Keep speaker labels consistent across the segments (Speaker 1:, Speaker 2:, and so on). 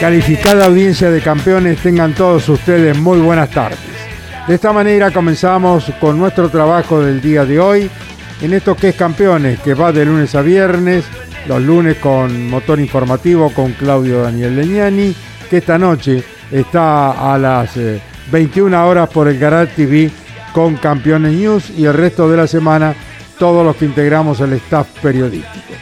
Speaker 1: Calificada audiencia de campeones, tengan todos ustedes muy buenas tardes. De esta manera comenzamos con nuestro trabajo del día de hoy, en esto que es campeones, que va de lunes a viernes, los lunes con motor informativo con Claudio Daniel Leñani, que esta noche está a las 21 eh, horas por el Garage TV con Campeones News y el resto de la semana todos los que integramos el staff periodístico.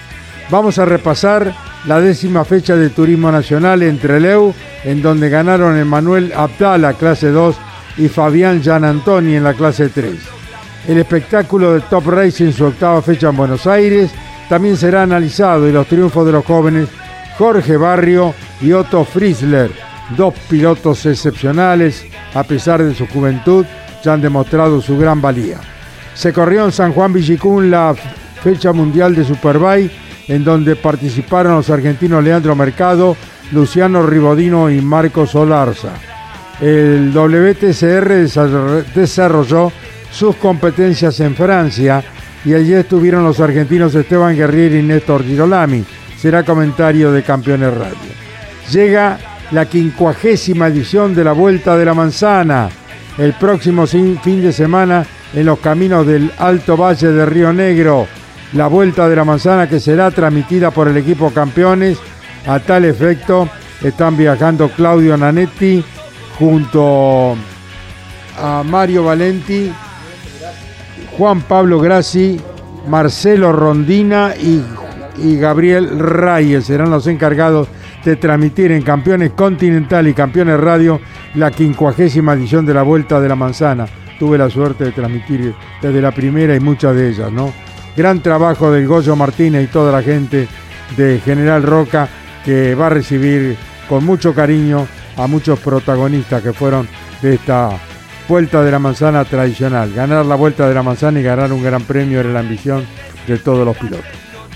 Speaker 1: Vamos a repasar la décima fecha de Turismo Nacional entre Leu, en donde ganaron Emanuel Abdala, clase 2, y Fabián Gian Antoni en la clase 3. El espectáculo de Top Race en su octava fecha en Buenos Aires también será analizado y los triunfos de los jóvenes Jorge Barrio y Otto Friesler, dos pilotos excepcionales, a pesar de su juventud, ya han demostrado su gran valía. Se corrió en San Juan Villicún la fecha mundial de Superbike en donde participaron los argentinos Leandro Mercado, Luciano Ribodino y Marco Solarza. El WTCR desarrolló sus competencias en Francia y allí estuvieron los argentinos Esteban Guerrieri y Néstor Girolami. Será comentario de Campeones Radio. Llega la quincuagésima edición de la Vuelta de la Manzana el próximo fin de semana en los caminos del Alto Valle de Río Negro la vuelta de la manzana que será transmitida por el equipo campeones. A tal efecto están viajando Claudio Nanetti junto a Mario Valenti, Juan Pablo Grassi, Marcelo Rondina y, Gabriel Reyes serán los encargados de transmitir en Campeones Continental y Campeones Radio la quincuagésima edición de la Vuelta de la Manzana. Tuve la suerte de transmitir desde la primera y muchas de ellas, ¿no? Gran trabajo del Goyo Martínez y toda la gente de General Roca que va a recibir con mucho cariño a muchos protagonistas que fueron de esta Vuelta de la Manzana tradicional. Ganar la Vuelta de la Manzana y ganar un gran premio era la ambición de todos los pilotos.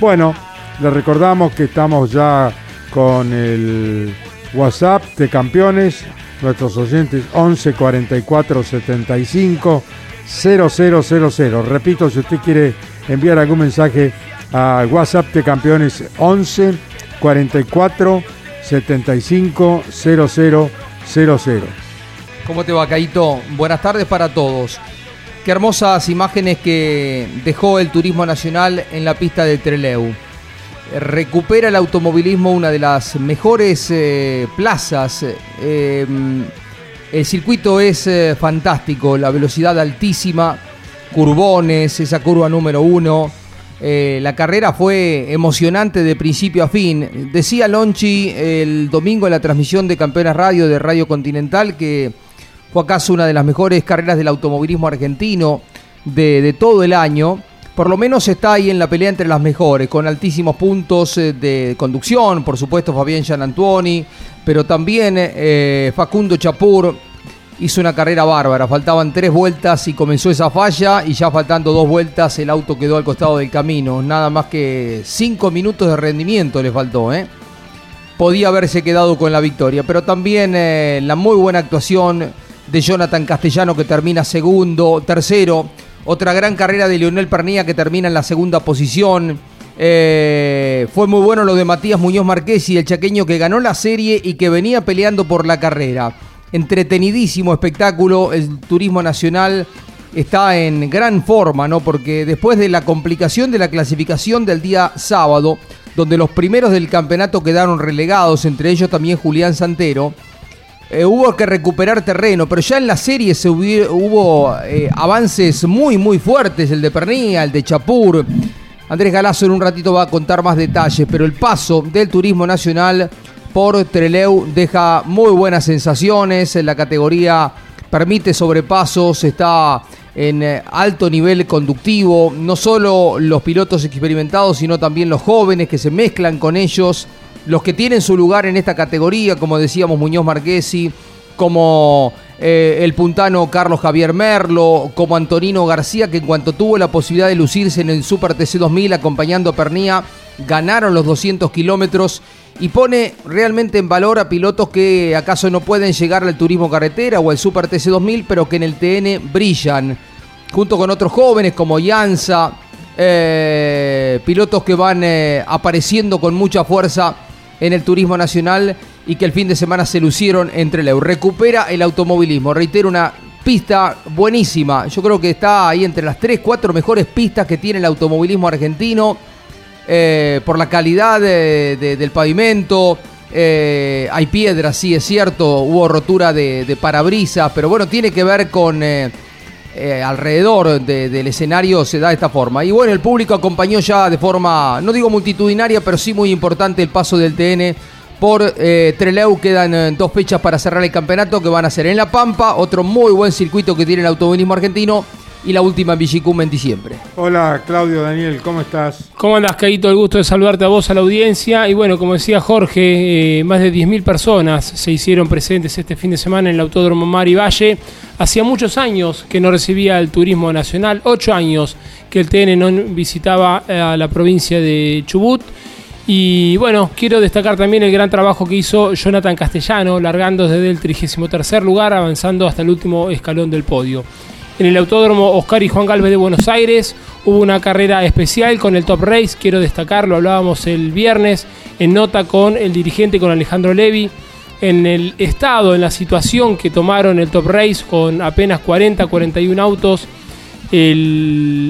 Speaker 1: Bueno, les recordamos que estamos ya con el WhatsApp de campeones, nuestros oyentes 11 44 75 0000. Repito, si usted quiere enviar algún mensaje a WhatsApp de Campeones 11 44 75 00
Speaker 2: ¿Cómo te va, Caito? Buenas tardes para todos. Qué hermosas imágenes que dejó el turismo nacional en la pista de Treleu. Recupera el automovilismo una de las mejores eh, plazas. Eh, el circuito es eh, fantástico, la velocidad altísima, curbones, esa curva número uno. Eh, la carrera fue emocionante de principio a fin. Decía Lonchi el domingo en la transmisión de Campeonas Radio de Radio Continental que fue acaso una de las mejores carreras del automovilismo argentino de, todo el año. Por lo menos está ahí en la pelea entre las mejores, con altísimos puntos eh, de conducción, por supuesto Fabián Gianantuoni, pero también eh, Facundo Chapur, hizo una carrera bárbara. Faltaban tres vueltas y comenzó esa falla y ya faltando dos vueltas el auto quedó al costado del camino. Nada más que cinco minutos de rendimiento le faltó. ¿eh? podía haberse quedado con la victoria. Pero también eh, la muy buena actuación de Jonathan Castellano que termina segundo, tercero. Otra gran carrera de Leonel Pernía que termina en la segunda posición. Eh, fue muy bueno lo de Matías Muñoz Marquesi, el chaqueño que ganó la serie y que venía peleando por la carrera. Entretenidísimo espectáculo, el turismo nacional está en gran forma, ¿no? Porque después de la complicación de la clasificación del día sábado, donde los primeros del campeonato quedaron relegados, entre ellos también Julián Santero, eh, hubo que recuperar terreno, pero ya en la serie se hubo, eh, avances muy, muy fuertes, el de Pernía, el de Chapur. Andrés Galazo en un ratito va a contar más detalles, pero el paso del turismo nacional por Treleu deja muy buenas sensaciones, en la categoría permite sobrepasos, está en eh, alto nivel conductivo, no solo los pilotos experimentados, sino también los jóvenes que se mezclan con ellos los que tienen su lugar en esta categoría, como decíamos Muñoz Marquesi, como eh, el puntano Carlos Javier Merlo, como Antonino García, que en cuanto tuvo la posibilidad de lucirse en el Super TC 2000 acompañando a Pernía, ganaron los 200 kilómetros y pone realmente en valor a pilotos que acaso no pueden llegar al turismo carretera o al Super TC 2000, pero que en el TN brillan, junto con otros jóvenes como Yanza, eh, pilotos que van eh, apareciendo con mucha fuerza en el turismo nacional y que el fin de semana se lucieron entre Leu. Recupera el automovilismo, reitero, una pista buenísima. Yo creo que está ahí entre las 3, 4 mejores pistas que tiene el automovilismo argentino eh, por la calidad del pavimento. Eh, hay piedras, sí, es cierto, hubo rotura de, parabrisas, pero bueno, tiene que ver con... Eh, alrededor del escenario se da de esta forma. Y bueno, el público acompañó ya de forma, no digo multitudinaria, pero sí muy importante el paso del TN por eh, Treleu. Quedan eh, dos fechas para cerrar el campeonato que van a ser en La Pampa, otro muy buen circuito que tiene el automovilismo argentino y la última en Villicum en diciembre.
Speaker 1: Hola Claudio Daniel, ¿cómo estás?
Speaker 3: ¿Cómo andas, Caito? El gusto de saludarte a vos, a la audiencia. Y bueno, como decía Jorge, eh, más de 10.000 personas se hicieron presentes este fin de semana en el Autódromo Mari Valle. Hacía muchos años que no recibía el turismo nacional, ocho años que el TN no visitaba eh, a la provincia de Chubut. Y bueno, quiero destacar también el gran trabajo que hizo Jonathan Castellano, largando desde el 33 lugar, avanzando hasta el último escalón del podio. En el Autódromo Oscar y Juan Galvez de Buenos Aires hubo una carrera especial con el Top Race, quiero destacarlo, hablábamos el viernes en nota con el dirigente, con Alejandro Levi, en el estado, en la situación que tomaron el Top Race con apenas 40, 41 autos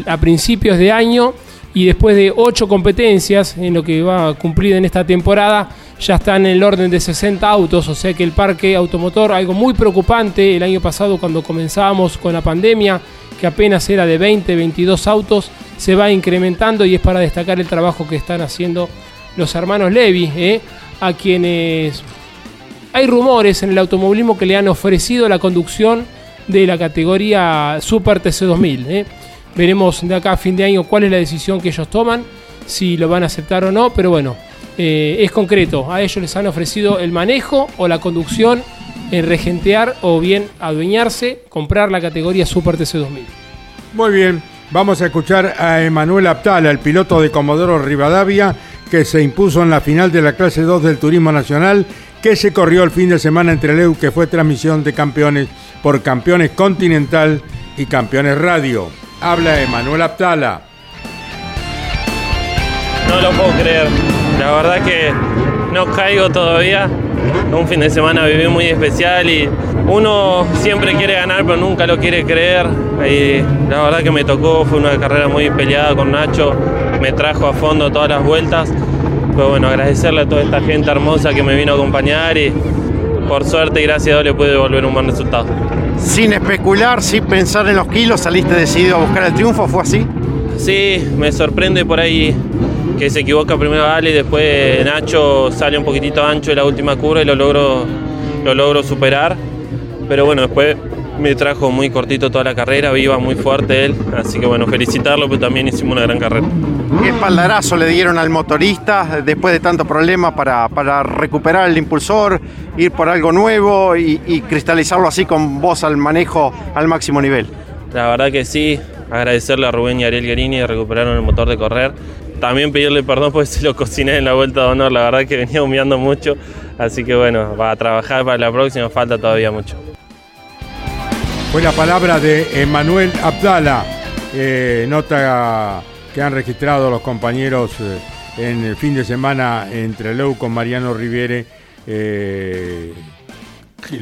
Speaker 3: a principios de año y después de 8 competencias en lo que va a cumplir en esta temporada, ya están en el orden de 60 autos, o sea que el parque automotor, algo muy preocupante el año pasado cuando comenzábamos con la pandemia, que apenas era de 20, 22 autos, se va incrementando y es para destacar el trabajo que están haciendo los hermanos Levi, ¿eh? a quienes hay rumores en el automovilismo que le han ofrecido la conducción de la categoría Super TC2000. ¿eh? Veremos de acá a fin de año cuál es la decisión que ellos toman, si lo van a aceptar o no, pero bueno, eh, es concreto. A ellos les han ofrecido el manejo o la conducción en regentear o bien adueñarse, comprar la categoría Super TC2000.
Speaker 1: Muy bien, vamos a escuchar a Emanuel Aptala, el piloto de Comodoro Rivadavia, que se impuso en la final de la clase 2 del Turismo Nacional, que se corrió el fin de semana entre Leu, que fue transmisión de campeones por Campeones Continental y Campeones Radio. Habla Emanuel Aptala.
Speaker 4: No lo puedo creer. La verdad que no caigo todavía. Un fin de semana viví muy especial y uno siempre quiere ganar pero nunca lo quiere creer. Y la verdad que me tocó, fue una carrera muy peleada con Nacho, me trajo a fondo todas las vueltas. Pues bueno, agradecerle a toda esta gente hermosa que me vino a acompañar y por suerte y gracias a Dios le pude devolver un buen resultado.
Speaker 5: Sin especular, sin pensar en los kilos, saliste decidido a buscar el triunfo, ¿fue así?
Speaker 4: Sí, me sorprende por ahí que se equivoca primero Ale y después Nacho sale un poquitito ancho en la última curva y lo logro, lo logro superar. Pero bueno, después me trajo muy cortito toda la carrera, viva muy fuerte él. Así que bueno, felicitarlo, pero también hicimos una gran carrera.
Speaker 5: ¿Qué espaldarazo le dieron al motorista después de tanto problema para, para recuperar el impulsor, ir por algo nuevo y, y cristalizarlo así con vos al manejo al máximo nivel?
Speaker 4: La verdad que sí, agradecerle a Rubén y Ariel Guerini que recuperaron el motor de correr también pedirle perdón porque se lo cociné en la vuelta de honor, la verdad que venía humeando mucho, así que bueno, va a trabajar para la próxima, falta todavía mucho.
Speaker 1: Fue la palabra de Emanuel Abdala, eh, nota que han registrado los compañeros eh, en el fin de semana entre Leu con Mariano Riviere, eh,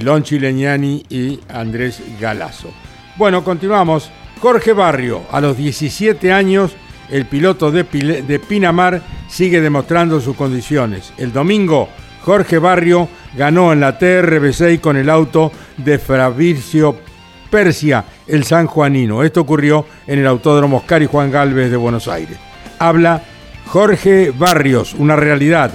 Speaker 1: Lonchi Leñani y Andrés Galazo. Bueno, continuamos. Jorge Barrio, a los 17 años, el piloto de, de Pinamar sigue demostrando sus condiciones. El domingo, Jorge Barrio ganó en la TRB6 con el auto de Fabricio Persia, el sanjuanino. Esto ocurrió en el Autódromo Oscar y Juan Galvez de Buenos Aires. Habla Jorge Barrios, una realidad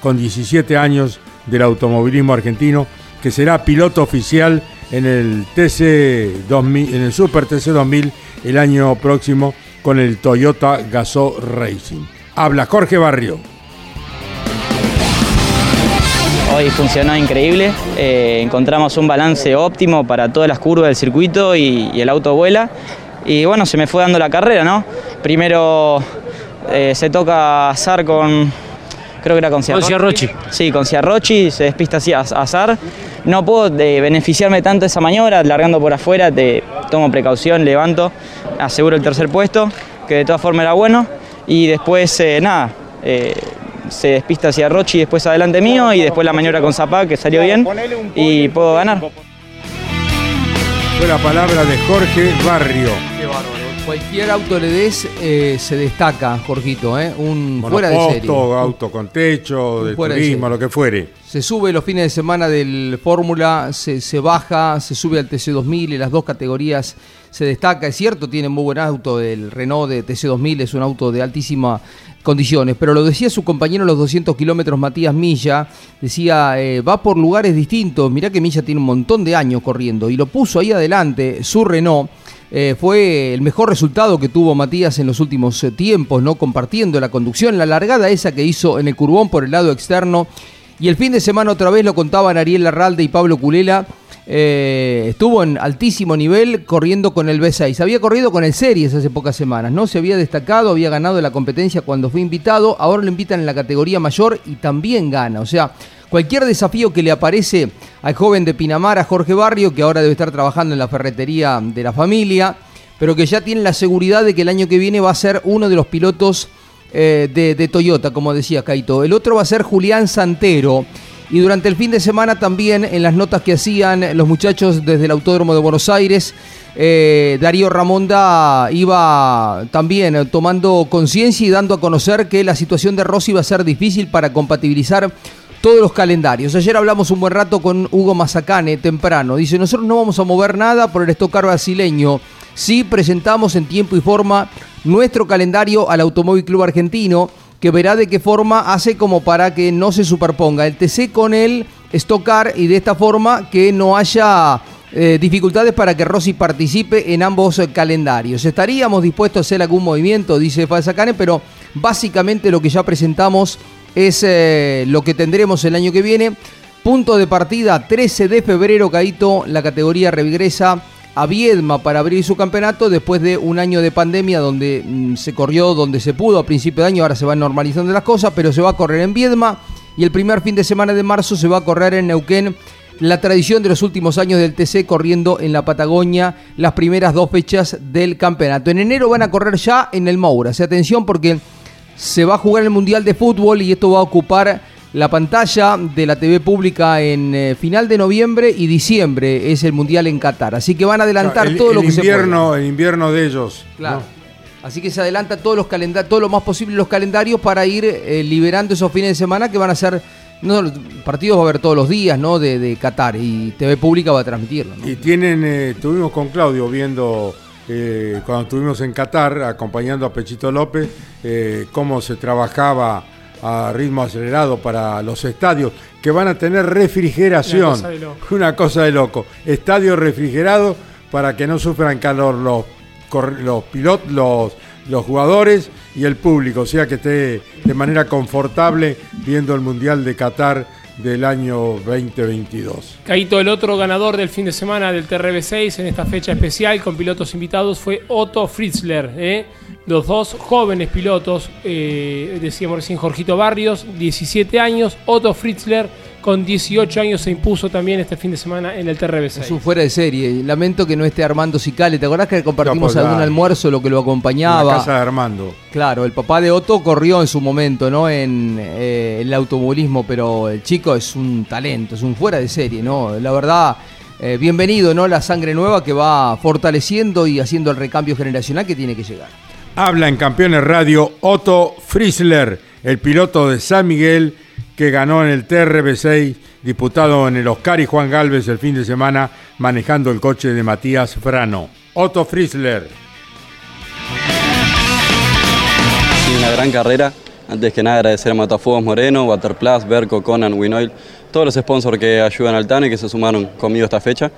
Speaker 1: con 17 años del automovilismo argentino, que será piloto oficial en el TC 2000, en el Super TC 2000 el año próximo con el Toyota Gazoo Racing. Habla Jorge Barrio.
Speaker 6: Hoy funcionó increíble, eh, encontramos un balance óptimo para todas las curvas del circuito y, y, el auto vuela. Y bueno, se me fue dando la carrera, ¿no? Primero eh, se toca azar con, creo que era con Ciarrochi. Sí, con Ciarrochi, se despista así azar. No puedo eh, beneficiarme tanto de esa maniobra, largando por afuera, te tomo precaución, levanto, aseguro el tercer puesto, que de todas formas era bueno. Y después, eh, nada, eh, se despista hacia Rochi después adelante mío y después la maniobra con Zapá que salió bien y puedo ganar.
Speaker 1: Fue la palabra de Jorge Barrio.
Speaker 2: Qué bárbaro. Cualquier auto le des eh, se destaca, Jorgito, ¿eh? Un fuera de serie.
Speaker 1: auto con techo, de turismo, de lo que fuere.
Speaker 2: Se sube los fines de semana del Fórmula, se, se, baja, se sube al TC2000 y las dos categorías se destaca. Es cierto, tiene muy buen auto, el Renault de TC2000 es un auto de altísima condiciones, pero lo decía su compañero los 200 kilómetros, Matías Milla, decía, eh, va por lugares distintos, mirá que Milla tiene un montón de años corriendo y lo puso ahí adelante, su Renault. Eh, fue el mejor resultado que tuvo Matías en los últimos eh, tiempos, ¿no? Compartiendo la conducción, la largada esa que hizo en el curbón por el lado externo. Y el fin de semana otra vez lo contaban Ariel Larralde y Pablo Culela. Eh, estuvo en altísimo nivel corriendo con el B6. Había corrido con el Series hace pocas semanas, ¿no? Se había destacado, había ganado la competencia cuando fue invitado. Ahora lo invitan en la categoría mayor y también gana. O sea, cualquier desafío que le aparece al joven de Pinamar, a Jorge Barrio, que ahora debe estar trabajando en la ferretería de la familia, pero que ya tiene la seguridad de que el año que viene va a ser uno de los pilotos eh, de, de, Toyota, como decía Kaito. El otro va a ser Julián Santero. Y durante el fin de semana también en las notas que hacían los muchachos desde el Autódromo de Buenos Aires, eh, Darío Ramonda iba también tomando conciencia y dando a conocer que la situación de Rossi va a ser difícil para compatibilizar todos los calendarios. Ayer hablamos un buen rato con Hugo Mazacane temprano. Dice, nosotros no vamos a mover nada por el estocar brasileño. Sí presentamos en tiempo y forma nuestro calendario al Automóvil Club Argentino, que verá de qué forma hace como para que no se superponga el TC con el estocar y de esta forma que no haya eh, dificultades para que Rossi participe en ambos calendarios. Estaríamos dispuestos a hacer algún movimiento, dice Falzacane, pero básicamente lo que ya presentamos es eh, lo que tendremos el año que viene. Punto de partida 13 de febrero, Caito, la categoría regresa a Viedma para abrir su campeonato después de un año de pandemia donde mm, se corrió donde se pudo a principio de año, ahora se van normalizando las cosas, pero se va a correr en Viedma y el primer fin de semana de marzo se va a correr en Neuquén. La tradición de los últimos años del TC corriendo en la Patagonia las primeras dos fechas del campeonato. En enero van a correr ya en el Moura. Se atención porque se va a jugar el Mundial de Fútbol y esto va a ocupar la pantalla de la TV pública en eh, final de noviembre y diciembre es el Mundial en Qatar. Así que van a adelantar
Speaker 1: el,
Speaker 2: todo
Speaker 1: el
Speaker 2: lo que
Speaker 1: invierno,
Speaker 2: se pueda.
Speaker 1: El invierno de ellos.
Speaker 2: Claro.
Speaker 1: ¿no?
Speaker 2: Así que se adelanta todos los calendarios, todo lo más posible los calendarios para ir eh, liberando esos fines de semana que van a ser no, partidos va a haber todos los días, ¿no? De, de Qatar y TV pública va a transmitirlo. ¿no?
Speaker 1: Y tienen, eh, estuvimos con Claudio viendo cuando estuvimos en Qatar acompañando a Pechito López cómo se trabajaba a ritmo acelerado para los estadios que van a tener refrigeración.
Speaker 3: Una cosa de loco.
Speaker 1: Una cosa de loco. Estadios refrigerados para que no sufran calor los, los pilotos, los, los jugadores y el público. O sea que esté de manera confortable viendo el Mundial de Qatar del año 2022.
Speaker 3: Caíto, el otro ganador del fin de semana del TRB6 en esta fecha especial con pilotos invitados fue Otto Fritzler. ¿eh? Los dos jóvenes pilotos, eh, decíamos recién Jorgito Barrios, 17 años, Otto Fritzler con 18 años se impuso también este fin de semana en el TRB6.
Speaker 2: Es un fuera de serie. Lamento que no esté Armando Cicale. ¿Te acordás que compartimos
Speaker 1: No,
Speaker 2: algún
Speaker 1: la-
Speaker 2: almuerzo, lo que lo
Speaker 1: En
Speaker 2: acompañaba?
Speaker 1: la casa de Armando.
Speaker 2: Claro, el papá de Otto corrió en su momento, ¿no? En eh, el automovilismo, pero el chico es un talento, es un fuera de serie, ¿no? La verdad, eh, bienvenido, ¿no? La sangre nueva que va fortaleciendo y haciendo el recambio generacional que tiene que llegar.
Speaker 1: Habla en Campeones Radio Otto Fritzler, el piloto de San Miguel que ganó en el TRB6, disputado en el Oscar y Juan Galvez el fin de semana, manejando el coche de Matías Frano. Otto Fritzler.
Speaker 7: Sí, una gran carrera. Antes que nada agradecer a Matafuegos Moreno, Waterplus, Berco, Conan, Winoil, todos los sponsors que ayudan al TAN y que se sumaron conmigo esta fecha.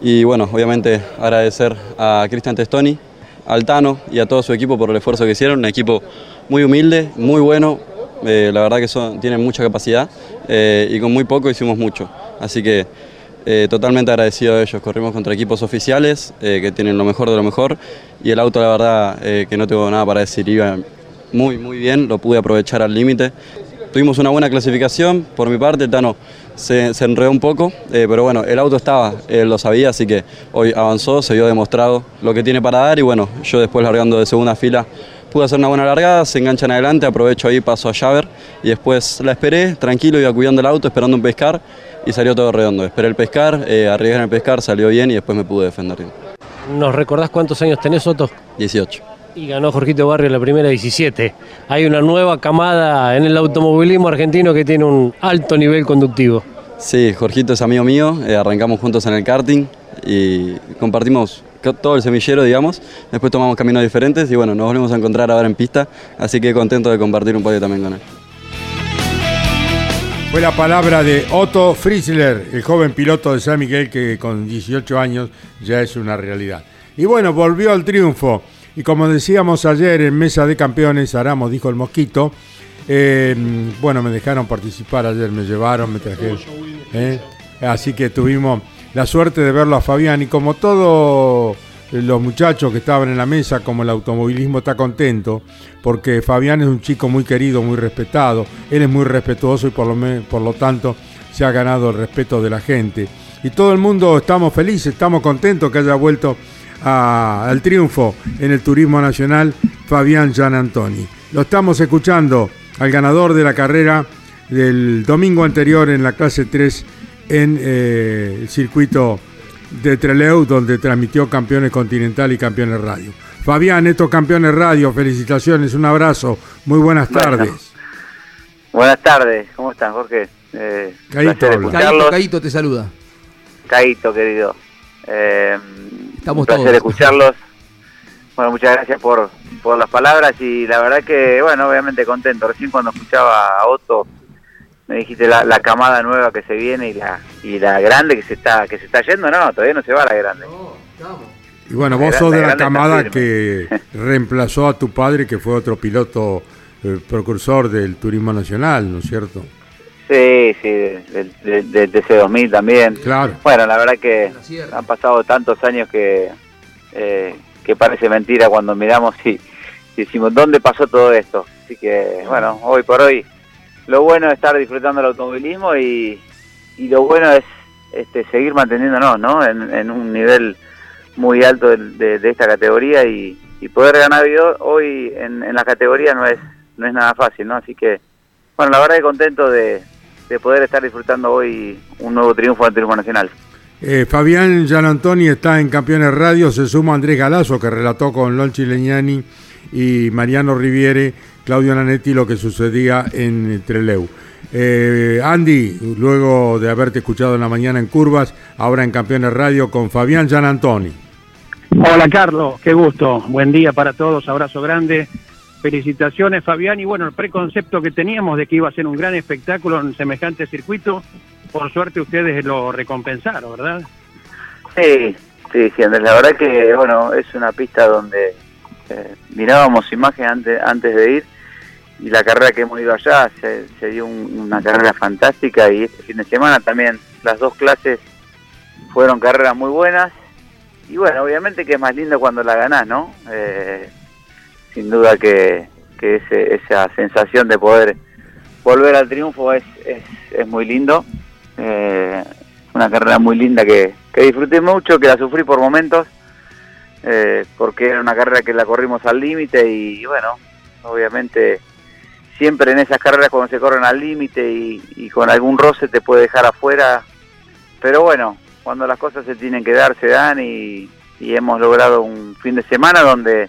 Speaker 7: Y bueno, obviamente agradecer a Cristian Testoni, al Tano y a todo su equipo por el esfuerzo que hicieron. Un equipo muy humilde, muy bueno, eh, la verdad que son, tienen mucha capacidad eh, y con muy poco hicimos mucho. Así que eh, totalmente agradecido a ellos. Corrimos contra equipos oficiales que tienen lo mejor de lo mejor y el auto, la verdad, que no tengo nada para decir. Iba muy, muy bien, lo pude aprovechar al límite. Tuvimos una buena clasificación, por mi parte, Tano se, se enredó un poco, pero bueno, el auto estaba, él lo sabía, así que hoy avanzó, se vio demostrado lo que tiene para dar y bueno, yo después largando de segunda fila pude hacer una buena largada, se enganchan adelante, aprovecho ahí, paso a Javer y después la esperé, tranquilo, iba cuidando el auto, esperando un pescar y salió todo redondo. Esperé el pescar, eh, arriesgué en el pescar, salió bien y después me pude defender bien.
Speaker 8: ¿Nos recordás cuántos años tenés, Otto?
Speaker 7: 18.
Speaker 8: Y ganó Jorgito Barrio la primera 17. Hay una nueva camada en el automovilismo argentino que tiene un alto nivel conductivo.
Speaker 7: Sí, Jorgito es amigo mío, eh, arrancamos juntos en el karting y compartimos co- todo el semillero, digamos. Después tomamos caminos diferentes y bueno, nos volvemos a encontrar ahora en pista, así que contento de compartir un podio también con él.
Speaker 1: Fue la palabra de Otto Fritzler, el joven piloto de San Miguel que con 18 años ya es una realidad. Y bueno, volvió al triunfo. Y como decíamos ayer en Mesa de Campeones, Aramos dijo el Mosquito, eh, bueno, me dejaron participar ayer, me llevaron, me trajeron. ¿eh? Así que tuvimos la suerte de verlo a Fabián y como todos los muchachos que estaban en la mesa, como el automovilismo está contento, porque Fabián es un chico muy querido, muy respetado, él es muy respetuoso y por lo, por lo tanto se ha ganado el respeto de la gente. Y todo el mundo estamos felices, estamos contentos que haya vuelto al triunfo en el turismo nacional Fabián Gian Antoni. Lo estamos escuchando al ganador de la carrera del domingo anterior en la clase 3 en eh, el circuito de Treleu, donde transmitió Campeones Continental y Campeones Radio. Fabián, estos Campeones Radio, felicitaciones, un abrazo, muy buenas
Speaker 9: Bueno.
Speaker 1: tardes.
Speaker 9: Buenas tardes, ¿cómo están, Jorge? Eh,
Speaker 1: Caíto.
Speaker 2: Caíto, Caíto te saluda.
Speaker 9: Caíto, querido. Eh,
Speaker 2: Estamos
Speaker 9: un placer
Speaker 2: todos.
Speaker 9: escucharlos. Bueno, muchas gracias por, por las palabras y la verdad que, bueno, obviamente contento. Recién cuando escuchaba a Otto, me dijiste la, la camada nueva que se viene y la y la grande que se está que se está yendo, no, todavía no se va la grande.
Speaker 1: Y bueno, vos sos
Speaker 9: la
Speaker 1: de la camada que reemplazó a tu padre, que fue otro piloto eh, precursor del turismo nacional, ¿no es cierto?
Speaker 9: Sí, sí, del, del, del TC2000 también.
Speaker 1: Claro.
Speaker 9: Bueno, la verdad que han pasado tantos años que, eh, que parece mentira cuando miramos y, y decimos, ¿dónde pasó todo esto? Así que, bueno, hoy por hoy, lo bueno es estar disfrutando el automovilismo y, y lo bueno es este, seguir manteniéndonos, ¿no? En, un nivel muy alto de, de- de esta categoría y, y poder ganar hoy en, en la categoría no es, no es nada fácil, ¿no? Así que, bueno, la verdad que contento de, de poder estar disfrutando hoy un nuevo triunfo del Turismo Nacional.
Speaker 1: Eh, Fabián Gianantoni está en Campeones Radio, se suma Andrés Galazo, que relató con Lonchi Legnani y Mariano Riviere, Claudio Nanetti, lo que sucedía en Treleu. Eh, Andy, luego de haberte escuchado en la mañana en Curvas, ahora en Campeones Radio con Fabián Gianantoni.
Speaker 10: Hola Carlos, qué gusto. Buen día para todos, abrazo grande. Felicitaciones Fabián y bueno, el preconcepto que teníamos de que iba a ser un gran espectáculo en semejante circuito, por suerte ustedes lo recompensaron, ¿verdad?
Speaker 9: Sí, sí, sí, Andrés, la verdad que, bueno, es una pista donde eh, mirábamos imagen antes, antes de ir la carrera que hemos ido allá se, dio una carrera fantástica y este fin de semana también las dos clases fueron carreras muy buenas y bueno, obviamente que es más lindo cuando la ganás, ¿no? Eh, sin duda que, que esa sensación de poder volver al triunfo es, es, muy lindo. Eh, una carrera muy linda que, que, disfruté mucho, que la sufrí por momentos, eh, porque era una carrera que la corrimos al límite y, bueno, obviamente siempre en esas carreras cuando se corren al límite y, y, con algún roce te puede dejar afuera, pero bueno, cuando las cosas se tienen que dar, se dan y, hemos logrado un fin de semana donde,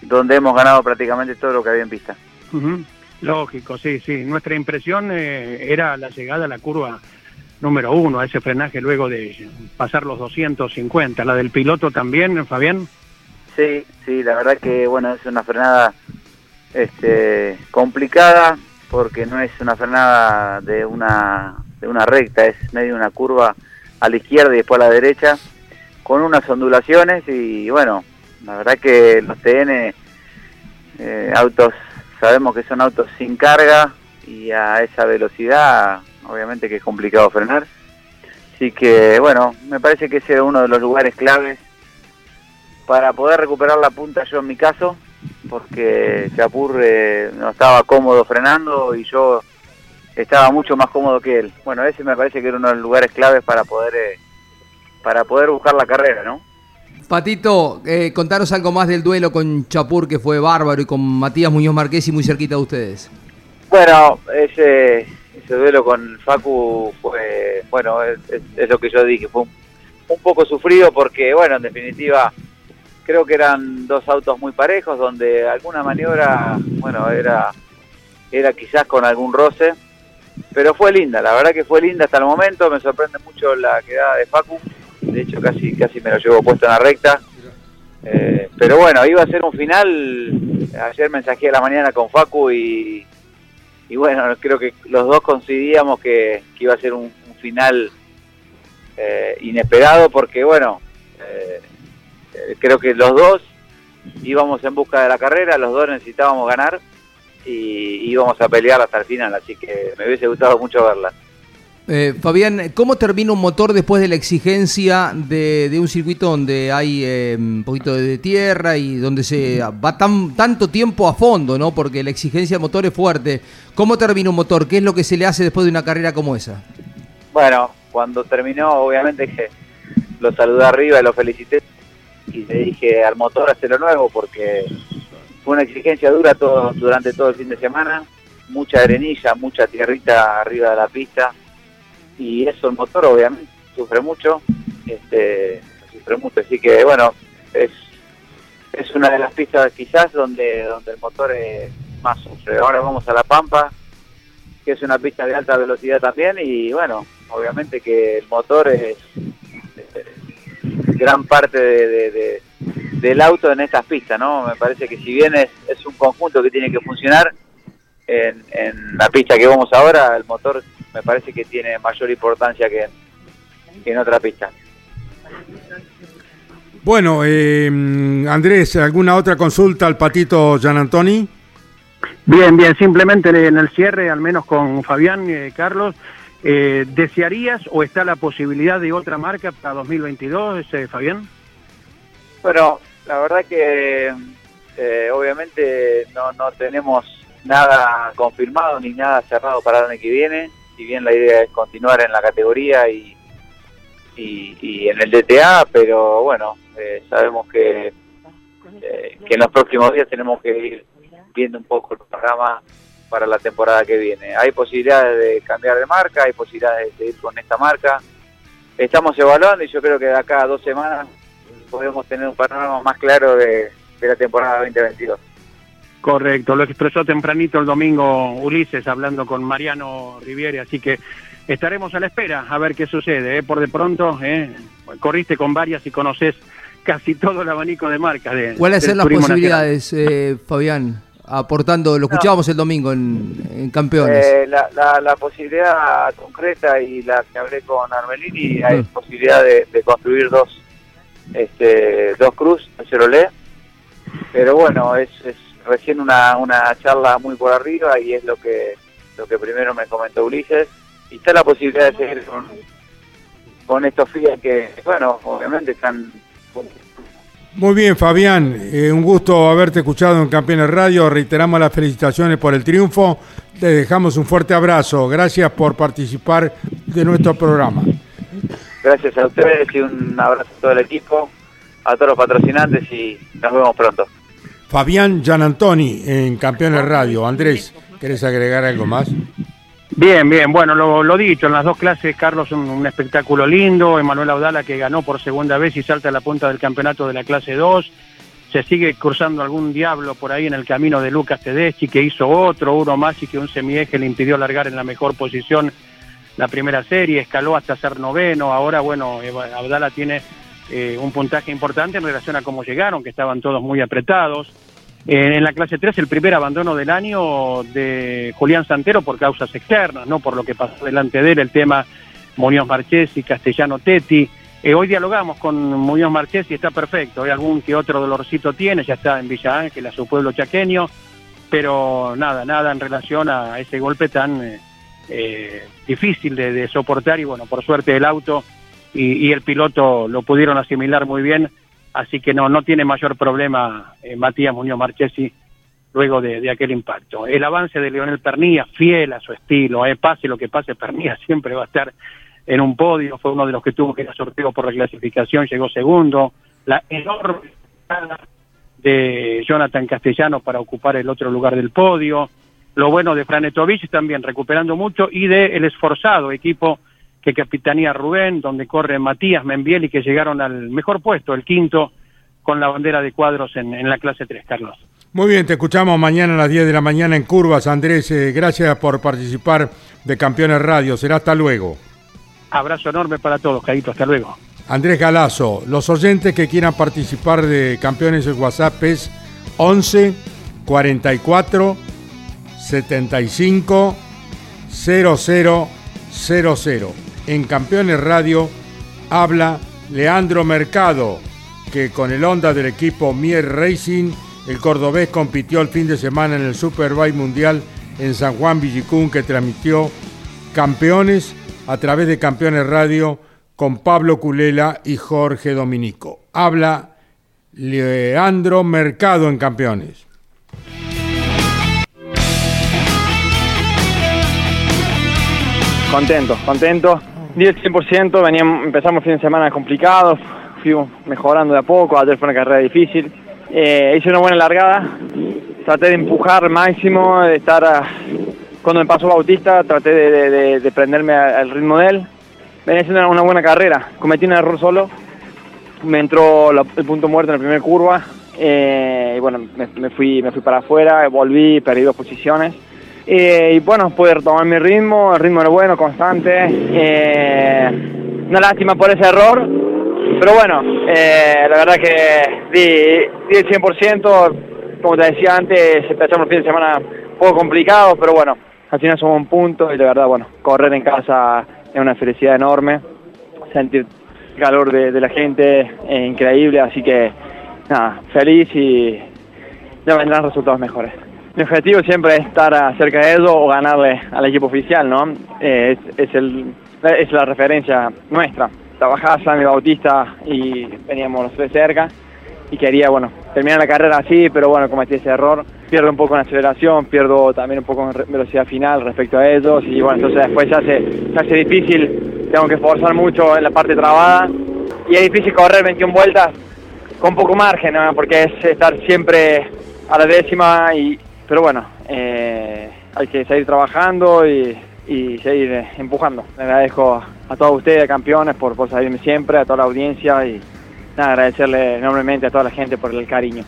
Speaker 9: donde hemos ganado prácticamente todo lo que había en pista.
Speaker 10: Lógico, sí, sí. Nuestra impresión eh, era la llegada a la curva número uno, a ese frenaje luego de pasar los 250. ¿La del piloto también, Fabián?
Speaker 9: Sí, sí, la verdad que bueno, es una frenada este, complicada porque no es una frenada de una, de una recta, es medio una curva a la izquierda y después a la derecha, con unas ondulaciones y bueno, la verdad que los TN eh, autos, sabemos que son autos sin carga y a esa velocidad obviamente que es complicado frenar. Así que bueno, me parece que ese es uno de los lugares claves para poder recuperar la punta yo en mi caso, porque Chapur eh, no estaba cómodo frenando y yo estaba mucho más cómodo que él. Bueno, ese me parece que era uno de los lugares claves para poder eh, para poder buscar la carrera, ¿no?
Speaker 2: Patito, eh, contaros algo más del duelo con Chapur que fue bárbaro y con Matías Muñoz Marqués y muy cerquita de ustedes.
Speaker 9: Bueno, ese, ese duelo con Facu fue, bueno, es, lo que yo dije, fue un, un, poco sufrido porque, bueno, en definitiva, creo que eran dos autos muy parejos donde alguna maniobra, bueno, era, era quizás con algún roce pero fue linda, la verdad que fue linda hasta el momento, me sorprende mucho la quedada de Facu, de hecho casi casi me lo llevo puesto en la recta, eh, pero bueno, iba a ser un final, ayer mensajé a la mañana con Facu y, bueno, creo que los dos coincidíamos que, iba a ser un, final eh, inesperado porque bueno, eh, creo que los dos íbamos en busca de la carrera, los dos necesitábamos ganar y íbamos a pelear hasta el final, así que me hubiese gustado mucho verla.
Speaker 2: Eh, Fabián, ¿cómo termina un motor después de la exigencia de, un circuito donde hay eh, un poquito de tierra y donde se va tan, tanto tiempo a fondo, ¿no? Porque la exigencia del motor es fuerte. ¿Cómo termina un motor? ¿Qué es lo que se le hace después de una carrera como esa?
Speaker 9: Bueno, cuando terminó, obviamente que lo saludé arriba y lo felicité y le dije al motor hacerlo nuevo porque fue una exigencia dura todo, durante todo el fin de semana, mucha arenilla, mucha tierrita arriba de la pista. Y eso el motor obviamente sufre mucho, este, sufre mucho, así que bueno, es, es una de las pistas quizás donde, donde el motor más sufre. Ahora vamos a La Pampa, que es una pista de alta velocidad también. Y bueno, obviamente que el motor es, gran parte de del auto en estas pistas, ¿no? Me parece que si bien es, es un conjunto que tiene que funcionar, en, en, la pista que vamos ahora, el motor me parece que tiene mayor importancia que en, que en otra pista.
Speaker 1: Bueno, eh, Andrés, ¿alguna otra consulta al patito Gian Antoni?
Speaker 10: Bien, bien, simplemente en el cierre, al menos con Fabián, eh, Carlos, eh, ¿desearías o está la posibilidad de otra marca para 2022, ese, Fabián?
Speaker 9: Bueno, la verdad que eh, obviamente no, no tenemos nada confirmado ni nada cerrado para el año que viene, si bien la idea es continuar en la categoría y, y, en el DTA, pero bueno, eh, sabemos que, eh, que en los próximos días tenemos que ir viendo un poco el programa para la temporada que viene. Hay posibilidades de cambiar de marca, hay posibilidades de ir con esta marca. Estamos evaluando y yo creo que de acá a dos semanas podemos tener un panorama más claro de, la temporada 2022.
Speaker 10: Correcto, lo expresó tempranito el domingo Ulises hablando con Mariano Riviere, así que estaremos a la espera a ver qué sucede. ¿eh? Por de pronto, ¿eh? corriste con varias y conoces casi todo el abanico de marcas. De,
Speaker 2: ¿Cuáles son las posibilidades, eh, Fabián? Aportando, lo escuchábamos el domingo en, Campeones.
Speaker 9: Eh, la, posibilidad concreta y la que hablé con Armelini, hay posibilidad de construir dos este, dos Cruz, Chevrolet, pero bueno, es, es recién una, una charla muy por arriba y es lo que lo que primero me comentó Ulises. Y está la posibilidad de seguir con, con estos FIA que, bueno, obviamente están...
Speaker 1: Muy bien, Fabián, eh, un gusto haberte escuchado en Campeones Radio. Reiteramos las felicitaciones por el triunfo. Te dejamos un fuerte abrazo. Gracias por participar de nuestro programa.
Speaker 9: Gracias a ustedes y un abrazo a todo el equipo, a todos los patrocinantes y nos vemos pronto.
Speaker 1: Fabián Gianantoni en Campeones Radio. Andrés, ¿querés agregar algo más?
Speaker 10: Bien, bien, bueno, lo, dicho, en las dos clases, Carlos, un, un, espectáculo lindo, Emanuel Audala que ganó por segunda vez y salta a la punta del campeonato de la clase 2, se sigue cruzando algún diablo por ahí en el camino de Lucas Tedeschi, que hizo otro, uno más y que un semieje le impidió largar en la mejor posición la primera serie, escaló hasta ser noveno, ahora bueno, Audala tiene eh, un puntaje importante en relación a cómo llegaron, que estaban todos muy apretados, en la clase 3 el primer abandono del año de Julián Santero por causas externas, no por lo que pasó delante de él, el tema Muñoz Marchesi, Castellano Tetti. Eh, hoy dialogamos con Muñoz Marchesi, está perfecto, hay algún que otro dolorcito tiene, ya está en Villa Ángel, a su pueblo chaqueño, pero nada, nada en relación a ese golpe tan eh, eh, difícil de, soportar y bueno, por suerte el auto y, y el piloto lo pudieron asimilar muy bien así que no, no tiene mayor problema eh, Matías Muñoz Marchesi luego de, aquel impacto. El avance de Leonel Pernía, fiel a su estilo, eh, pase lo que pase, Pernía siempre va a estar en un podio, fue uno de los que tuvo que ir a sorteo por la clasificación, llegó segundo, la enorme de Jonathan Castellano para ocupar el otro lugar del podio, lo bueno de Franetovich también recuperando mucho y de el esforzado equipo que capitanía Rubén, donde corre Matías Membiel y que llegaron al mejor puesto, el quinto, con la bandera de cuadros en, la clase 3, Carlos.
Speaker 1: Muy bien, te escuchamos mañana a las 10 de la mañana en Curvas, Andrés. Eh, gracias por participar de Campeones Radio. Será hasta luego.
Speaker 10: Abrazo enorme para todos, Caíto. Hasta luego.
Speaker 1: Andrés Galazo, los oyentes que quieran participar de Campeones en WhatsApp es 11 44 75 00 00 en Campeones Radio habla Leandro Mercado, que con el Honda del equipo Mier Racing, el cordobés compitió el fin de semana en el Superbike Mundial en San Juan Villicún, que transmitió Campeones a través de Campeones Radio con Pablo Culela y Jorge Dominico. Habla Leandro Mercado en Campeones.
Speaker 11: Contento, contento 10 100%, veníamos, empezamos fin de semana complicado, fuimos mejorando de a poco, ayer fue una carrera difícil. Eh, hice una buena largada, traté de empujar máximo, de estar, cuando me pasó Bautista, traté de, prenderme al ritmo de él. Venía siendo una buena carrera, cometí un error solo, me entró el punto muerto en la primera curva, eh, y bueno, me, fui, me fui para afuera, volví, perdí dos posiciones. Eh, y bueno, pude retomar mi ritmo, el ritmo era bueno, constante. Eh, una lástima por ese error, pero bueno, eh, la verdad que di, el 100%, como te decía antes, empezamos el fin de semana un poco complicado, pero bueno, al final somos un punto y la verdad, bueno, correr en casa es una felicidad enorme, sentir el calor de, de la gente es increíble, así que nada, feliz y ya vendrán resultados mejores. Mi objetivo siempre es estar cerca de ellos o ganarle al equipo oficial, ¿no? Eh, es, el, es la referencia nuestra. Trabajaba Sammy Bautista y veníamos los tres cerca y quería, bueno, terminar la carrera así, pero bueno, cometí ese error. Pierdo un poco en aceleración, pierdo también un poco en velocidad final respecto a ellos y bueno, entonces después se hace, se hace difícil, tengo que esforzar mucho en la parte trabada y es difícil correr 21 vueltas con poco margen, ¿no? porque es estar siempre a la décima y, pero bueno, eh, hay que seguir trabajando y, seguir eh, empujando. Le agradezco a todos ustedes, campeones, por, por salirme siempre, a toda la audiencia y agradecerle enormemente a toda la gente por el cariño.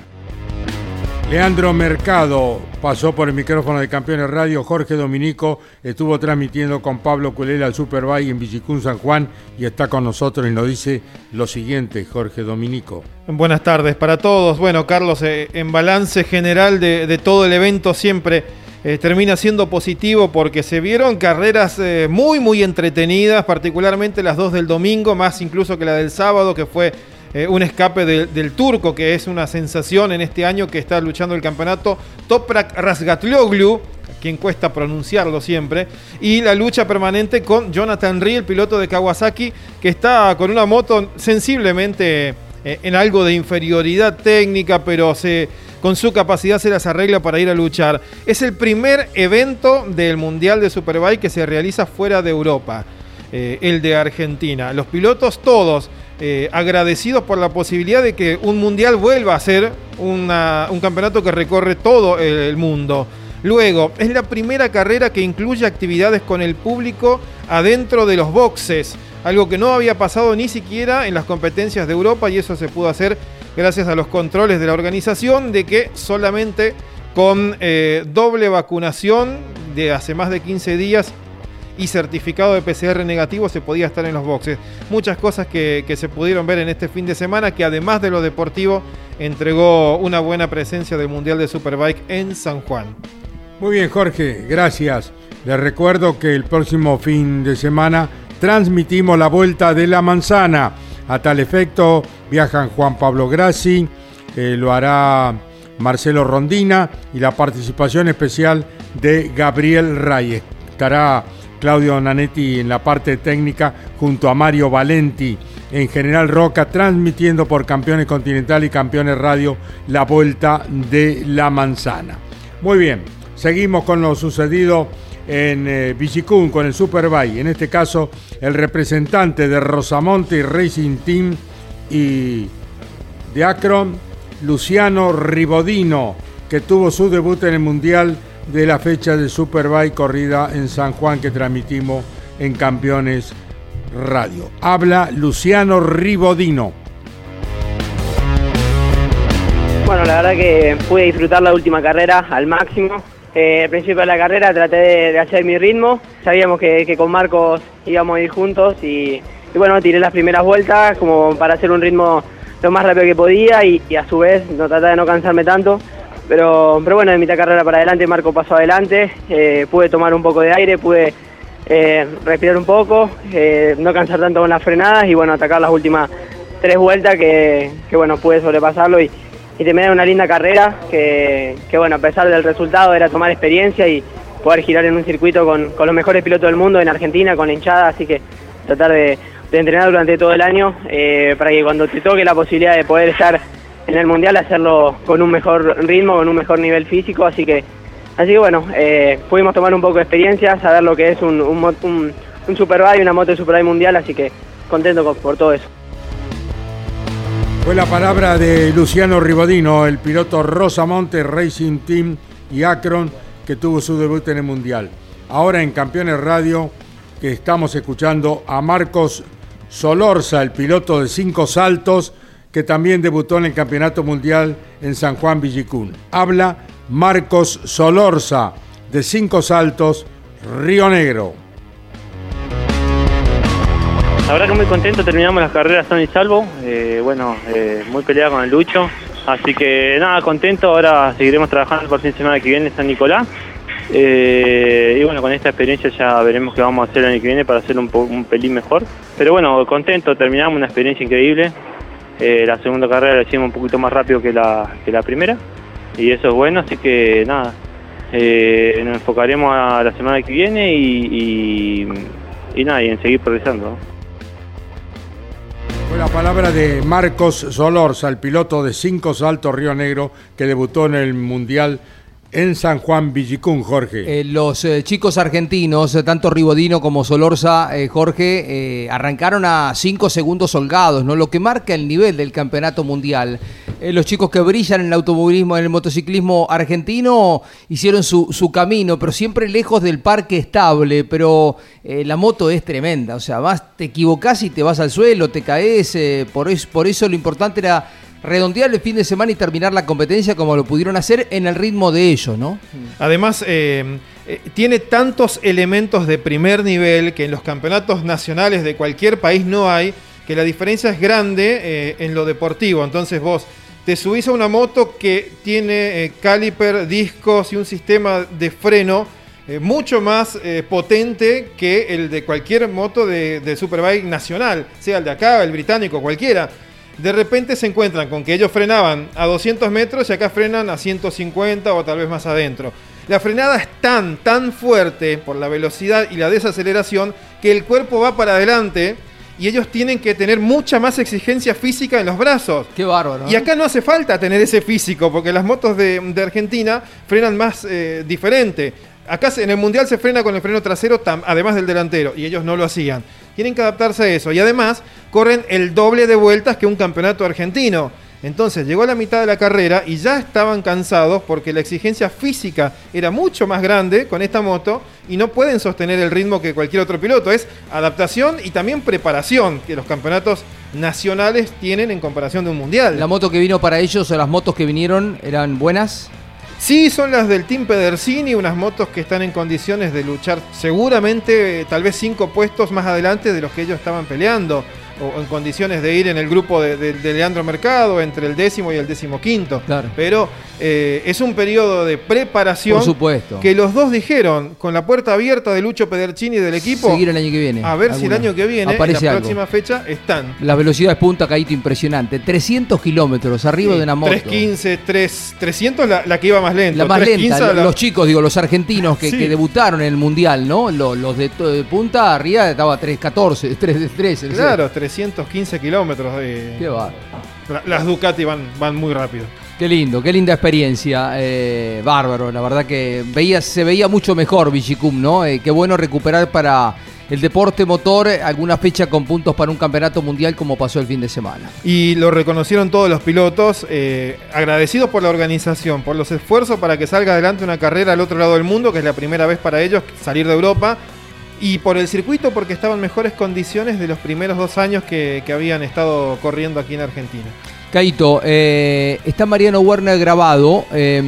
Speaker 1: Leandro Mercado pasó por el micrófono de Campeones Radio. Jorge Dominico estuvo transmitiendo con Pablo Culela el Superbike en Villicún San Juan y está con nosotros y nos dice lo siguiente, Jorge Dominico.
Speaker 12: Buenas tardes para todos. Bueno, Carlos, eh, en balance general de, todo el evento siempre eh, termina siendo positivo porque se vieron carreras eh, muy, muy entretenidas, particularmente las dos del domingo, más incluso que la del sábado, que fue eh, un escape del turco, que es una sensación en este año que está luchando el campeonato, Toprak Razgatlioglu, quien cuesta pronunciarlo siempre, y la lucha permanente con Jonathan Ree, el piloto de Kawasaki, que está con una moto sensiblemente eh, en algo de inferioridad técnica, pero se, con su capacidad se las arregla para ir a luchar. Es el primer evento del Mundial de Superbike que se realiza fuera de Europa, eh, el de Argentina. Los pilotos todos eh, agradecidos por la posibilidad de que un mundial vuelva a ser un campeonato que recorre todo el mundo. Luego, es la primera carrera que incluye actividades con el público adentro de los boxes, algo que no había pasado ni siquiera en las competencias de Europa y eso se pudo hacer gracias a los controles de la organización de que solamente con eh, doble vacunación de hace más de 15 días y certificado de PCR negativo se podía estar en los boxes. Muchas cosas que, se pudieron ver en este fin de semana que además de lo deportivo entregó una buena presencia del Mundial de Superbike en San Juan.
Speaker 1: Muy bien Jorge, gracias. Les recuerdo que el próximo fin de semana transmitimos la vuelta de la manzana. A tal efecto viajan Juan Pablo Grassi, eh, lo hará Marcelo Rondina y la participación especial de Gabriel Reyes. Estará Claudio Nanetti en la parte técnica junto a Mario Valenti en General Roca transmitiendo por Campeones Continental y Campeones Radio la vuelta de la manzana. Muy bien, seguimos con lo sucedido en eh, con el Superbike, en este caso el representante de Rosamonte Racing Team y de Akron, Luciano Ribodino, que tuvo su debut en el Mundial de la fecha de Superbike corrida en San Juan que transmitimos en Campeones Radio. Habla Luciano Ribodino.
Speaker 13: Bueno, la verdad que pude disfrutar la última carrera al máximo. Eh, al principio de la carrera traté de, hacer mi ritmo. Sabíamos que, con Marcos íbamos a ir juntos y, bueno, tiré las primeras vueltas como para hacer un ritmo lo más rápido que podía y, a su vez no tratar de no cansarme tanto. Pero, pero bueno, de mitad carrera para adelante, Marco pasó adelante, eh, pude tomar un poco de aire, pude eh, respirar un poco, eh, no cansar tanto con las frenadas y bueno, atacar las últimas tres vueltas que, bueno, pude sobrepasarlo y, y terminar una linda carrera que, bueno, a pesar del resultado era tomar experiencia y poder girar en un circuito con, con los mejores pilotos del mundo en Argentina, con la hinchada, así que tratar de, de entrenar durante todo el año para que cuando te toque la posibilidad de poder estar en el Mundial hacerlo con un mejor ritmo, con un mejor nivel físico, así que, así que bueno, eh, pudimos tomar un poco de experiencia, saber lo que es un, un, un, una moto de Superbike mundial, así que contento por todo eso.
Speaker 1: Fue la palabra de Luciano Ribodino, el piloto Rosamonte Racing Team y Akron, que tuvo su debut en el Mundial. Ahora en Campeones Radio, que estamos escuchando a Marcos Solorza, el piloto de cinco saltos, que también debutó en el Campeonato Mundial en San Juan Villicún. Habla Marcos Solorza, de Cinco Saltos, Río Negro.
Speaker 14: La verdad que muy contento, terminamos las carreras son y salvo, eh, bueno, eh, muy peleada con el Lucho, así que nada, contento, ahora seguiremos trabajando por fin de semana que viene en San Nicolás. Eh, y bueno, con esta experiencia ya veremos qué vamos a hacer el año que viene para hacer un, un pelín mejor. Pero bueno, contento, terminamos una experiencia increíble. Eh, la segunda carrera la hicimos un poquito más rápido que la, que la primera y eso es bueno, así que nada, eh, nos enfocaremos a la semana que viene y, nada, y en seguir progresando.
Speaker 1: Fue la palabra de Marcos Solorza, el piloto de cinco saltos Río Negro que debutó en el Mundial en San Juan Villicún, Jorge.
Speaker 2: Eh, los eh, chicos argentinos, eh, tanto Ribodino como Solorza, Jorge, arrancaron a cinco segundos holgados, ¿no? Lo que marca el nivel del campeonato mundial. los chicos que brillan en el automovilismo, en el motociclismo argentino, hicieron su, camino, pero siempre lejos del parque estable. Pero la moto es tremenda, o sea, vas, te equivocás y te vas al suelo, te caes. por, por eso lo importante era redondear el fin de semana y terminar la competencia como lo pudieron hacer en el ritmo de ellos, ¿no?
Speaker 12: Además, eh, eh, tiene tantos elementos de primer nivel que en los campeonatos nacionales de cualquier país no hay, que la diferencia es grande eh, en lo deportivo. Entonces vos te subís a una moto que tiene caliper, discos y un sistema de freno mucho más potente que el de cualquier moto de, de Superbike nacional, sea el de acá, el británico, cualquiera. De repente se encuentran con que ellos frenaban a 200 metros y acá frenan a 150 o tal vez más adentro. La frenada es tan, tan fuerte por la velocidad y la desaceleración que el cuerpo va para adelante y ellos tienen que tener mucha más exigencia física en los brazos.
Speaker 2: Qué bárbaro.
Speaker 12: Y acá no hace falta tener ese físico porque las motos de, de Argentina frenan más eh, diferente. Acá en el mundial se frena con el freno trasero, tam- además del delantero, y ellos no lo hacían. Tienen que adaptarse a eso. Y además corren el doble de vueltas que un campeonato argentino. Entonces llegó a la mitad de la carrera y ya estaban cansados porque la exigencia física era mucho más grande con esta moto y no pueden sostener el ritmo que cualquier otro piloto. Es adaptación y también preparación que los campeonatos nacionales tienen en comparación de un mundial.
Speaker 2: ¿La moto que vino para ellos o las motos que vinieron eran buenas?
Speaker 12: Sí, son las del Team Pedersini, unas motos que están en condiciones de luchar seguramente eh, tal vez cinco puestos más adelante de los que ellos estaban peleando, o en condiciones de ir en el grupo de, de- de Leandro Mercado entre el décimo y el décimo quinto.
Speaker 2: Claro.
Speaker 12: Pero eh, es un periodo de preparación
Speaker 2: Por supuesto.
Speaker 12: que los dos dijeron, con la puerta abierta de Lucho Pedercini y del equipo,
Speaker 2: Seguir el año que viene.
Speaker 12: a ver si el año que viene, en la
Speaker 2: algo.
Speaker 12: próxima fecha, están.
Speaker 2: Las velocidades punta, Caíto, impresionante. 300 kilómetros arriba de una moto.
Speaker 12: 315, 3, 300 la, la que iba más lenta.
Speaker 2: La más
Speaker 12: 315
Speaker 2: lenta,
Speaker 12: la-
Speaker 2: los chicos, digo, los argentinos que,
Speaker 12: Sí.
Speaker 2: que debutaron en el Mundial, ¿no? Los, de, de punta arriba estaba 314, 313.
Speaker 12: Claro, 315 kilómetros de.
Speaker 2: Qué bárbaro.
Speaker 12: La- Las Ducati van, van muy rápido.
Speaker 2: Qué lindo, qué linda experiencia. eh, bárbaro, la verdad que veía, se veía mucho mejor Vigicum, ¿no? Eh, qué bueno recuperar para el deporte motor eh, alguna fecha con puntos para un campeonato mundial como pasó el fin de semana.
Speaker 12: Y lo reconocieron todos los pilotos, eh, agradecidos por la organización, por los esfuerzos para que salga adelante una carrera al otro lado del mundo, que es la primera vez para ellos salir de Europa, y por el circuito porque estaban en mejores condiciones de los primeros dos años que, habían estado corriendo aquí en Argentina.
Speaker 2: Caito, eh, está Mariano Werner grabado. eh,